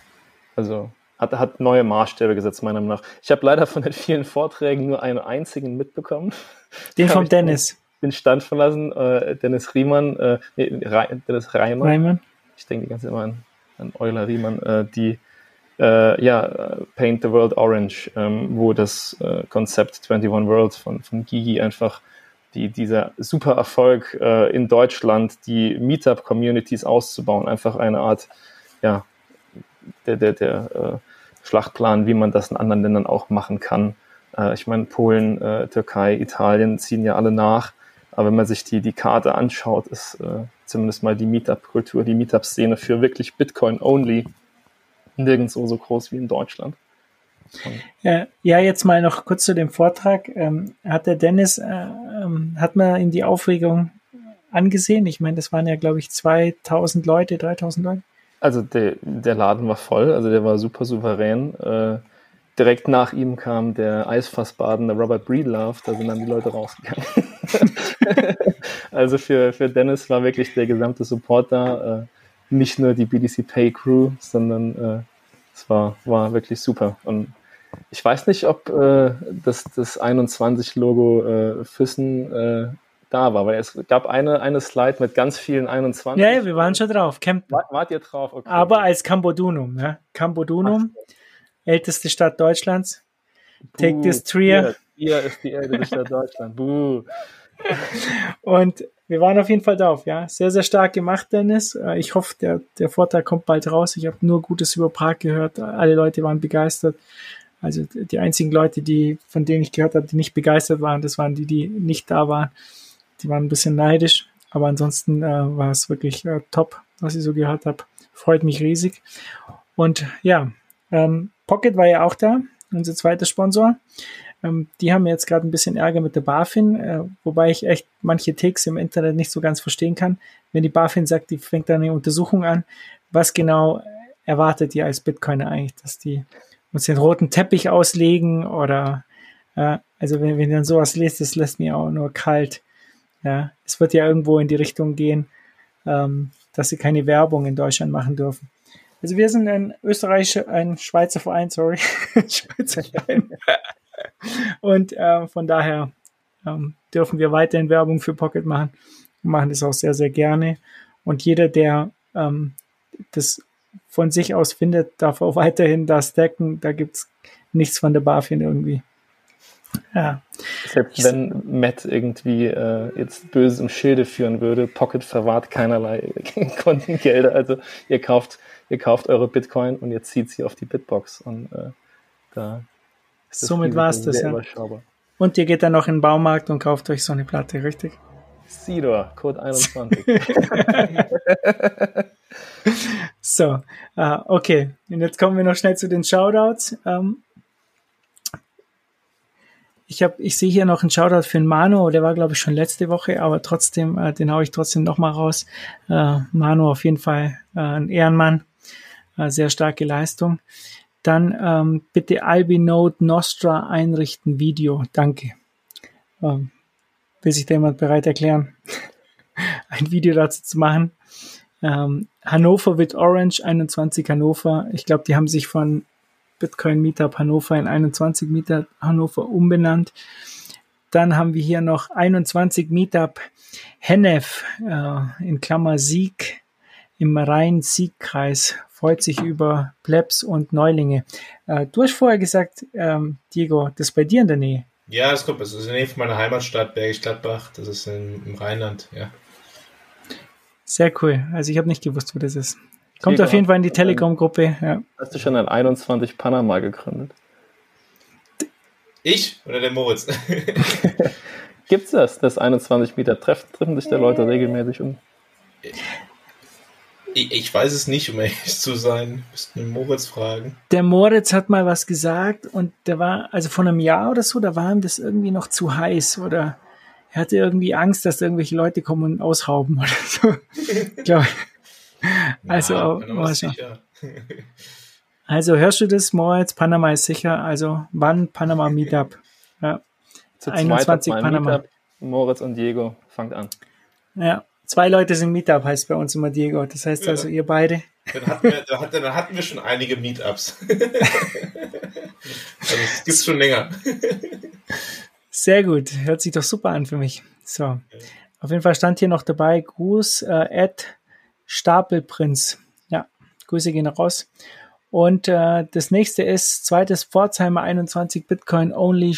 also hat, hat neue Maßstäbe gesetzt, meiner Meinung nach. Ich habe leider von den vielen Vorträgen nur einen einzigen mitbekommen. Den von Dennis. Den Stand verlassen. Äh, Dennis Riemann, äh, nee, Re Dennis Reimann. Reimann. Ich denke die ganze Zeit immer an, an Euler Riemann, äh, die äh, ja, Paint the World Orange, ähm, wo das äh, Konzept 21 Worlds von, von Gigi einfach die, dieser super Erfolg äh, in Deutschland, die Meetup-Communities auszubauen, einfach eine Art, ja, der, der, der äh, Schlachtplan, wie man das in anderen Ländern auch machen kann. Äh, ich meine, Polen, äh, Türkei, Italien ziehen ja alle nach. Aber wenn man sich die, die Karte anschaut, ist äh, zumindest mal die Meetup-Kultur, die Meetup-Szene für wirklich Bitcoin-only nirgendwo so groß wie in Deutschland. Ja, jetzt mal noch kurz zu dem Vortrag. Ähm, hat der Dennis, äh, ähm, hat man in die Aufregung angesehen? Ich meine, das waren ja, glaube ich, 2000 Leute, 3000 Leute. Also der, der Laden war voll, also der war super souverän. Äh, direkt nach ihm kam der Eisfassbadende Robert Breedlove, da sind dann die Leute rausgegangen. also für, für Dennis war wirklich der gesamte Support da, äh, nicht nur die BDC Pay Crew, sondern äh, es war, war wirklich super. Und ich weiß nicht, ob äh, das, das 21-Logo äh, Füssen äh, da war, weil es gab eine, eine Slide mit ganz vielen 21. Ja, ja wir waren schon drauf. Camp War, wart ihr drauf? Okay. Aber als Cambodunum. Ja? Cambodunum, älteste Stadt Deutschlands. Take Buh, this Trier. Trier ist die älteste Stadt Deutschlands. Buh. Und wir waren auf jeden Fall drauf, ja. Sehr, sehr stark gemacht, Dennis. Äh, Ich hoffe, der, der Vortrag kommt bald raus. Ich habe nur Gutes über Prag gehört. Alle Leute waren begeistert. Also die einzigen Leute, die, von denen ich gehört habe, die nicht begeistert waren, das waren die, die nicht da waren. Die waren ein bisschen neidisch. Aber ansonsten äh, war es wirklich äh, top, was ich so gehört habe. Freut mich riesig. Und ja, ähm, Pocket war ja auch da, unser zweiter Sponsor. Ähm, die haben jetzt gerade ein bisschen Ärger mit der BaFin, äh, wobei ich echt manche Ticks im Internet nicht so ganz verstehen kann. Wenn die BaFin sagt, die fängt da eine Untersuchung an, was genau erwartet ihr als Bitcoiner eigentlich, dass die uns den roten Teppich auslegen oder äh, also wenn, wenn ihr dann sowas lest, das lässt mir auch nur kalt. Ja, es wird ja irgendwo in die Richtung gehen, ähm, dass sie keine Werbung in Deutschland machen dürfen. Also wir sind ein österreichischer, ein Schweizer Verein, sorry, Schweizer Verein. Und äh, von daher ähm, dürfen wir weiterhin Werbung für Pocket machen. Wir machen das auch sehr, sehr gerne. Und jeder, der ähm, das von sich aus findet, darf auch weiterhin da stacken. Da gibt's nichts von der BaFin irgendwie. Ja. Selbst wenn Matt irgendwie äh, jetzt böse im Schilde führen würde, Pocket verwahrt keinerlei Kontengelder. Also ihr kauft, ihr kauft eure Bitcoin und ihr zieht sie auf die Bitbox. Und äh, da ist das Somit Risiko war's das, ja. Und ihr geht dann noch in den Baumarkt und kauft euch so eine Platte, richtig? Sidor, Code 21. So, äh, okay. Und jetzt kommen wir noch schnell zu den Shoutouts. Ähm, ich habe, ich sehe hier noch einen Shoutout für den Manu, der war glaube ich schon letzte Woche, aber trotzdem, äh, den haue ich trotzdem nochmal raus. Äh, Manu auf jeden Fall äh, ein Ehrenmann, äh, sehr starke Leistung. Dann ähm, bitte Albinode Nostra einrichten Video, danke. Ähm, will sich da jemand bereit erklären, ein Video dazu zu machen? Ähm, Hannover with Orange, 21 Hannover. Ich glaube, die haben sich von Bitcoin Meetup Hannover in 21 Meetup Hannover umbenannt. Dann haben wir hier noch 21 Meetup Hennef äh, in Klammer Sieg im Rhein-Sieg-Kreis. Freut sich über Plebs und Neulinge. Äh, du hast vorher gesagt, ähm, Diego, das ist bei dir in der Nähe. Ja, das kommt. Das ist in der Nähe von meiner Heimatstadt, Bergisch Gladbach. Das ist in, im Rheinland, ja. Sehr cool. Also ich habe nicht gewusst, wo das ist. Kommt auf jeden Fall in die Telegram-Gruppe. Ja. Hast du schon ein 21 Panama gegründet? Ich oder der Moritz? Gibt's das, das 21 Meter? Treffen, treffen sich da Leute regelmäßig um? ich, ich weiß es nicht, um ehrlich zu sein. Müssten den Moritz fragen. Der Moritz hat mal was gesagt und der war, also vor einem Jahr oder so, da war ihm das irgendwie noch zu heiß oder er hatte irgendwie Angst, dass da irgendwelche Leute kommen und ausrauben oder so. Glaube ich. Also, Ja, Panama ist sicher. also hörst du das, Moritz? Panama ist sicher. Also wann Panama Meetup? Ja, Zu 21 zweit Panama. Meetup. Moritz und Diego, fangt an. ja. Zwei Leute sind Meetup, heißt bei uns immer Diego. Das heißt also ihr beide. Dann hatten wir, dann hatten- wir schon einige Meetups. also es gibt's schon länger. Sehr gut, hört sich doch super an für mich. So, auf jeden Fall stand hier noch dabei, Gruß äh, at Stapelprinz. Ja, Grüße gehen raus. Und äh, das nächste ist zweites Pforzheimer 21 Bitcoin Only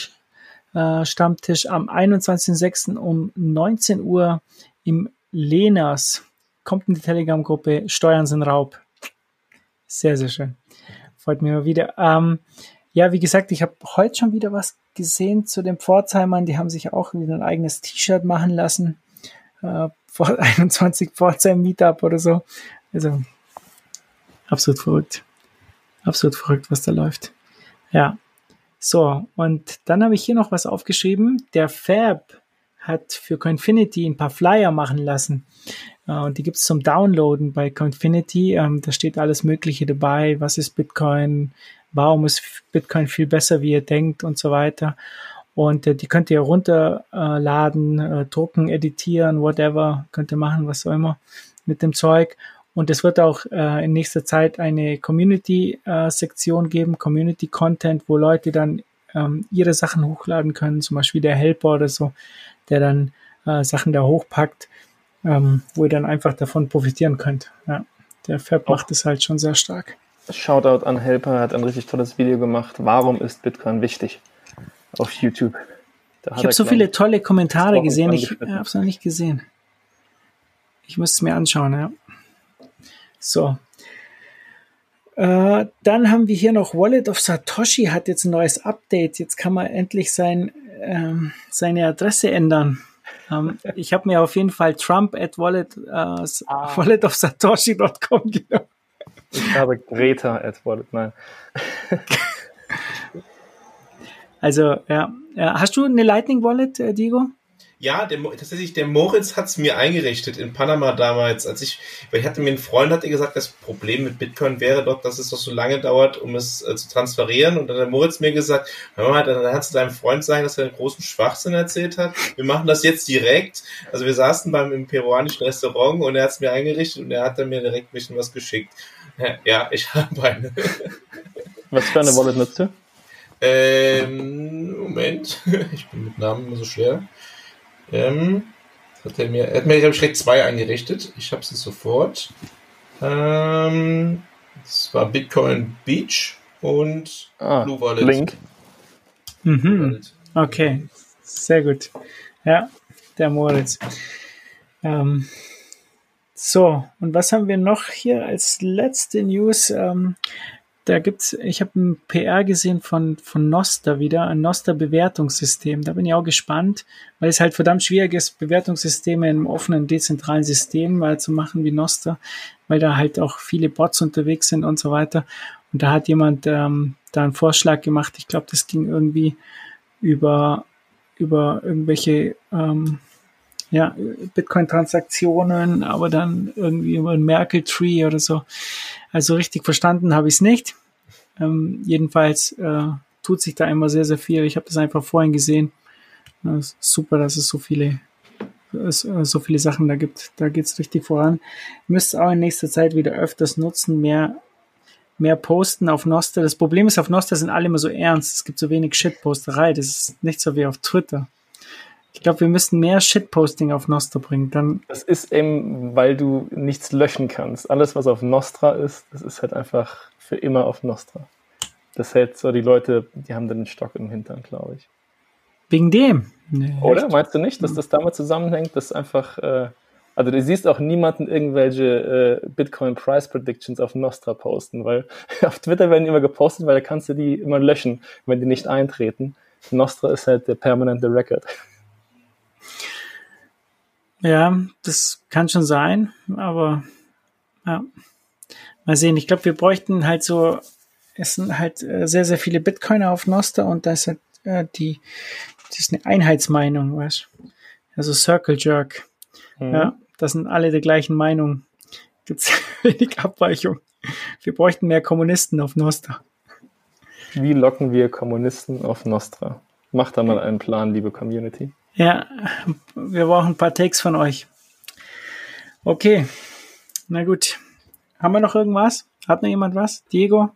äh, Stammtisch am 21.06. um 19 Uhr im Lenas. Kommt in die Telegram-Gruppe Steuern sind Raub. Sehr, sehr schön. Freut mich mal wieder. Ähm, ja, wie gesagt, ich habe heute schon wieder was gesehen zu den Pforzheimern. Die haben sich auch wieder ein eigenes T-Shirt machen lassen. Äh, 21 Pforzheim Meetup oder so. Also absolut verrückt. Absolut verrückt, was da läuft. Ja. So, und dann habe ich hier noch was aufgeschrieben. Der Fab hat für Coinfinity ein paar Flyer machen lassen. Äh, und die gibt's zum Downloaden bei Coinfinity. Ähm, da steht alles Mögliche dabei. Was ist Bitcoin? Warum ist Bitcoin viel besser, wie ihr denkt und so weiter. Und äh, die könnt ihr runterladen, äh, drucken, editieren, whatever. Könnt ihr machen, was auch immer mit dem Zeug. Und es wird auch äh, in nächster Zeit eine Community-Sektion äh, geben, Community-Content, wo Leute dann ähm, ihre Sachen hochladen können, zum Beispiel der Helper oder so, der dann äh, Sachen da hochpackt, ähm, wo ihr dann einfach davon profitieren könnt. Ja, der Fab macht es halt schon sehr stark. Shoutout an Helper, hat ein richtig tolles Video gemacht. Warum ist Bitcoin wichtig? Auf YouTube. ich habe so viele tolle Kommentare gesehen, ich habe es noch nicht gesehen. Ich müsste es mir anschauen, ja. So. Äh, dann haben wir hier noch Wallet of Satoshi hat jetzt ein neues Update. Jetzt kann man endlich sein, ähm, seine Adresse ändern. Ähm, ich habe mir auf jeden Fall Trump at wallet, äh, ah. walletofsatoshi.com genommen. Ich habe Greta at wallet, nein. also, ja. Hast du eine Lightning Wallet, äh, Diego? Ja, der, tatsächlich, der Moritz hat es mir eingerichtet in Panama damals, als ich, weil ich hatte mir einen Freund, hat gesagt, das Problem mit Bitcoin wäre doch, dass es doch so lange dauert, um es äh, zu transferieren. Und dann hat der Moritz mir gesagt, hör mal, dann kannst du deinem Freund sagen, dass er einen großen Schwachsinn erzählt hat. Wir machen das jetzt direkt. Also wir saßen beim im peruanischen Restaurant und er hat es mir eingerichtet und er hat dann mir direkt ein bisschen was geschickt. Ja, ich habe eine. Was für eine Wallet nutzt du? Ähm, Moment, ich bin mit Namen immer so schwer. Ähm, hat er mir, er hat mir, glaube ich, direkt zwei eingerichtet. Ich habe sie sofort. Ähm, das war Bitcoin Beach und ah, Blue Wallet. Link. Mhm. Okay, sehr gut. Ja, der Moritz. Ähm, so, und was haben wir noch hier als letzte News? Ähm, da gibt's, ich habe ein PR gesehen von, von Noster wieder, ein Noster-Bewertungssystem. Da bin ich auch gespannt, weil es halt verdammt schwierig ist, Bewertungssysteme im offenen, dezentralen System mal zu machen wie Noster, weil da halt auch viele Bots unterwegs sind und so weiter. Und da hat jemand ähm, da einen Vorschlag gemacht. Ich glaube, das ging irgendwie über, über irgendwelche ähm, ja, Bitcoin-Transaktionen, aber dann irgendwie über ein Merkle-Tree oder so. Also richtig verstanden habe ich es nicht. Ähm, jedenfalls äh, tut sich da immer sehr, sehr viel. Ich habe das einfach vorhin gesehen. Äh, super, dass es so viele äh, so viele Sachen da gibt. Da geht es richtig voran. Müsst auch in nächster Zeit wieder öfters nutzen, mehr mehr posten auf Noster. Das Problem ist, auf Noster sind alle immer so ernst. Es gibt so wenig Shitposterei. Das ist nicht so wie auf Twitter. Ich glaube, wir müssen mehr Shitposting auf Nostra bringen. Dann das ist eben, weil du nichts löschen kannst. Alles, was auf Nostra ist, das ist halt einfach für immer auf Nostra. Das hält so die Leute, die haben dann einen Stock im Hintern, glaube ich. Wegen dem? Nee, Oder? Echt? Meinst du nicht, dass das damit zusammenhängt, dass einfach, äh, also du siehst auch niemanden irgendwelche äh, Bitcoin Price Predictions auf Nostra posten, weil auf Twitter werden die immer gepostet, weil da kannst du die immer löschen, wenn die nicht eintreten. Nostra ist halt der permanente Record. Ja, das kann schon sein, aber ja. Mal sehen. Ich glaube, wir bräuchten halt so, es sind halt äh, sehr, sehr viele Bitcoiner auf Noster und da ist halt äh, die, das ist eine Einheitsmeinung, weißt Also Circle Jerk. Mhm. Ja, das sind alle der gleichen Meinung. Gibt's wenig Abweichung. Wir bräuchten mehr Kommunisten auf Nostra. Wie locken wir Kommunisten auf Nostra? Macht da mal einen Plan, liebe Community. Ja, wir brauchen ein paar Takes von euch. Okay, na gut. Haben wir noch irgendwas? Hat noch jemand was? Diego?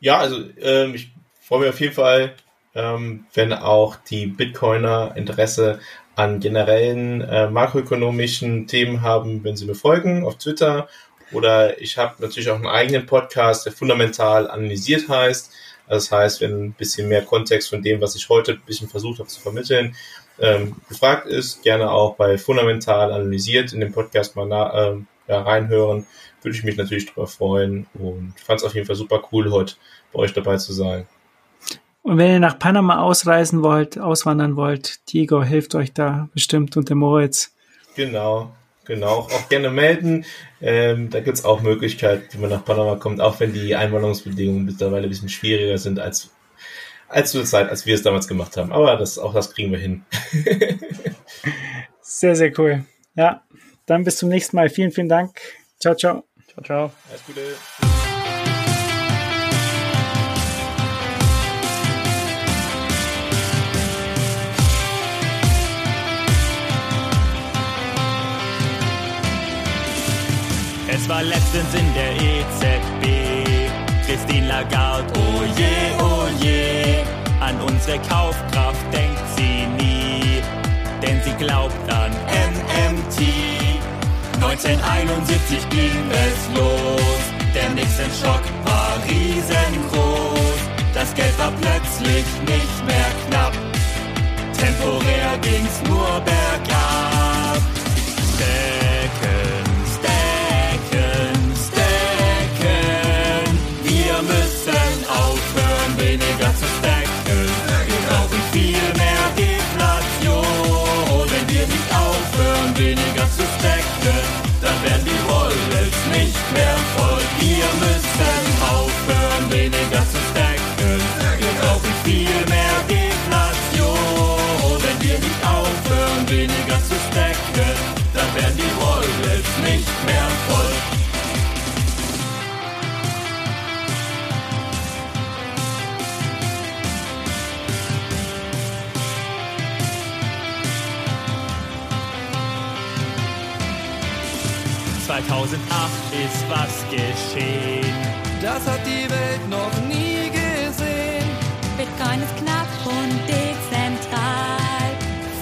Ja, also ähm, ich freue mich auf jeden Fall, ähm, wenn auch die Bitcoiner Interesse an generellen äh, makroökonomischen Themen haben, wenn sie mir folgen auf Twitter. Oder ich habe natürlich auch einen eigenen Podcast, der fundamental analysiert heißt. Das heißt, wenn ein bisschen mehr Kontext von dem, was ich heute ein bisschen versucht habe zu vermitteln, ähm, gefragt ist, gerne auch bei Fundamental analysiert in dem Podcast mal na, ähm, ja, reinhören, würde ich mich natürlich darüber freuen und fand es auf jeden Fall super cool, heute bei euch dabei zu sein. Und wenn ihr nach Panama ausreisen wollt, auswandern wollt, Diego hilft euch da bestimmt und der Moritz. Genau, genau. Auch gerne melden. Ähm, da gibt es auch Möglichkeiten, wie man nach Panama kommt, auch wenn die Einwanderungsbedingungen mittlerweile ein bisschen schwieriger sind als, als zur Zeit, als wir es damals gemacht haben. Aber das, auch das kriegen wir hin. sehr, sehr cool. Ja, dann bis zum nächsten Mal. Vielen, vielen Dank. Ciao, ciao. Ciao, ciao. Alles Gute. Es war letztens in der EZB, Christine Lagarde, oh je, oh je, an unsere Kaufkraft denkt sie nie, denn sie glaubt an MMT. 1971 ging es los, der Nixon-Schock war riesengroß, das Geld war plötzlich nicht mehr knapp, temporär ging's nur bergab. ...2008 ist was geschehen. Das hat die Welt noch nie gesehen. Bitcoin ist knapp und dezentral.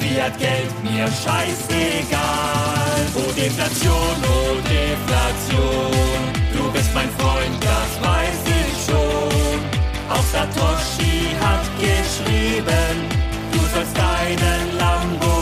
Fiat-Geld mir scheißegal. Oh Deflation, oh Deflation. Du bist mein Freund, das weiß ich schon. Auch Satoshi hat geschrieben, du sollst deinen Lambo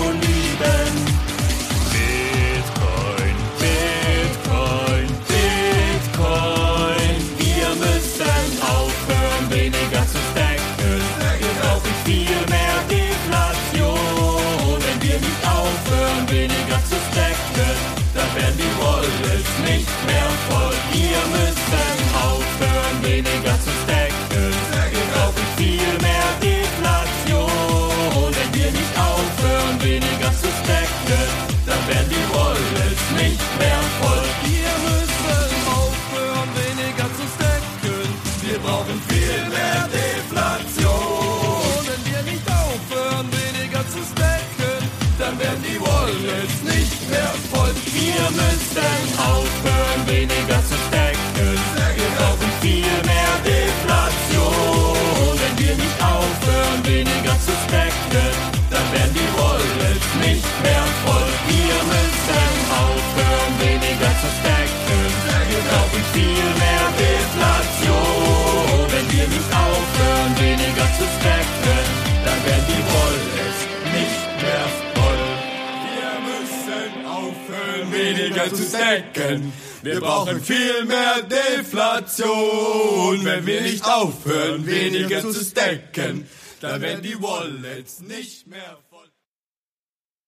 stacken. Wir brauchen viel mehr Deflation. Wenn wir nicht aufhören, weniger zu stacken, dann werden die Wallets nicht mehr.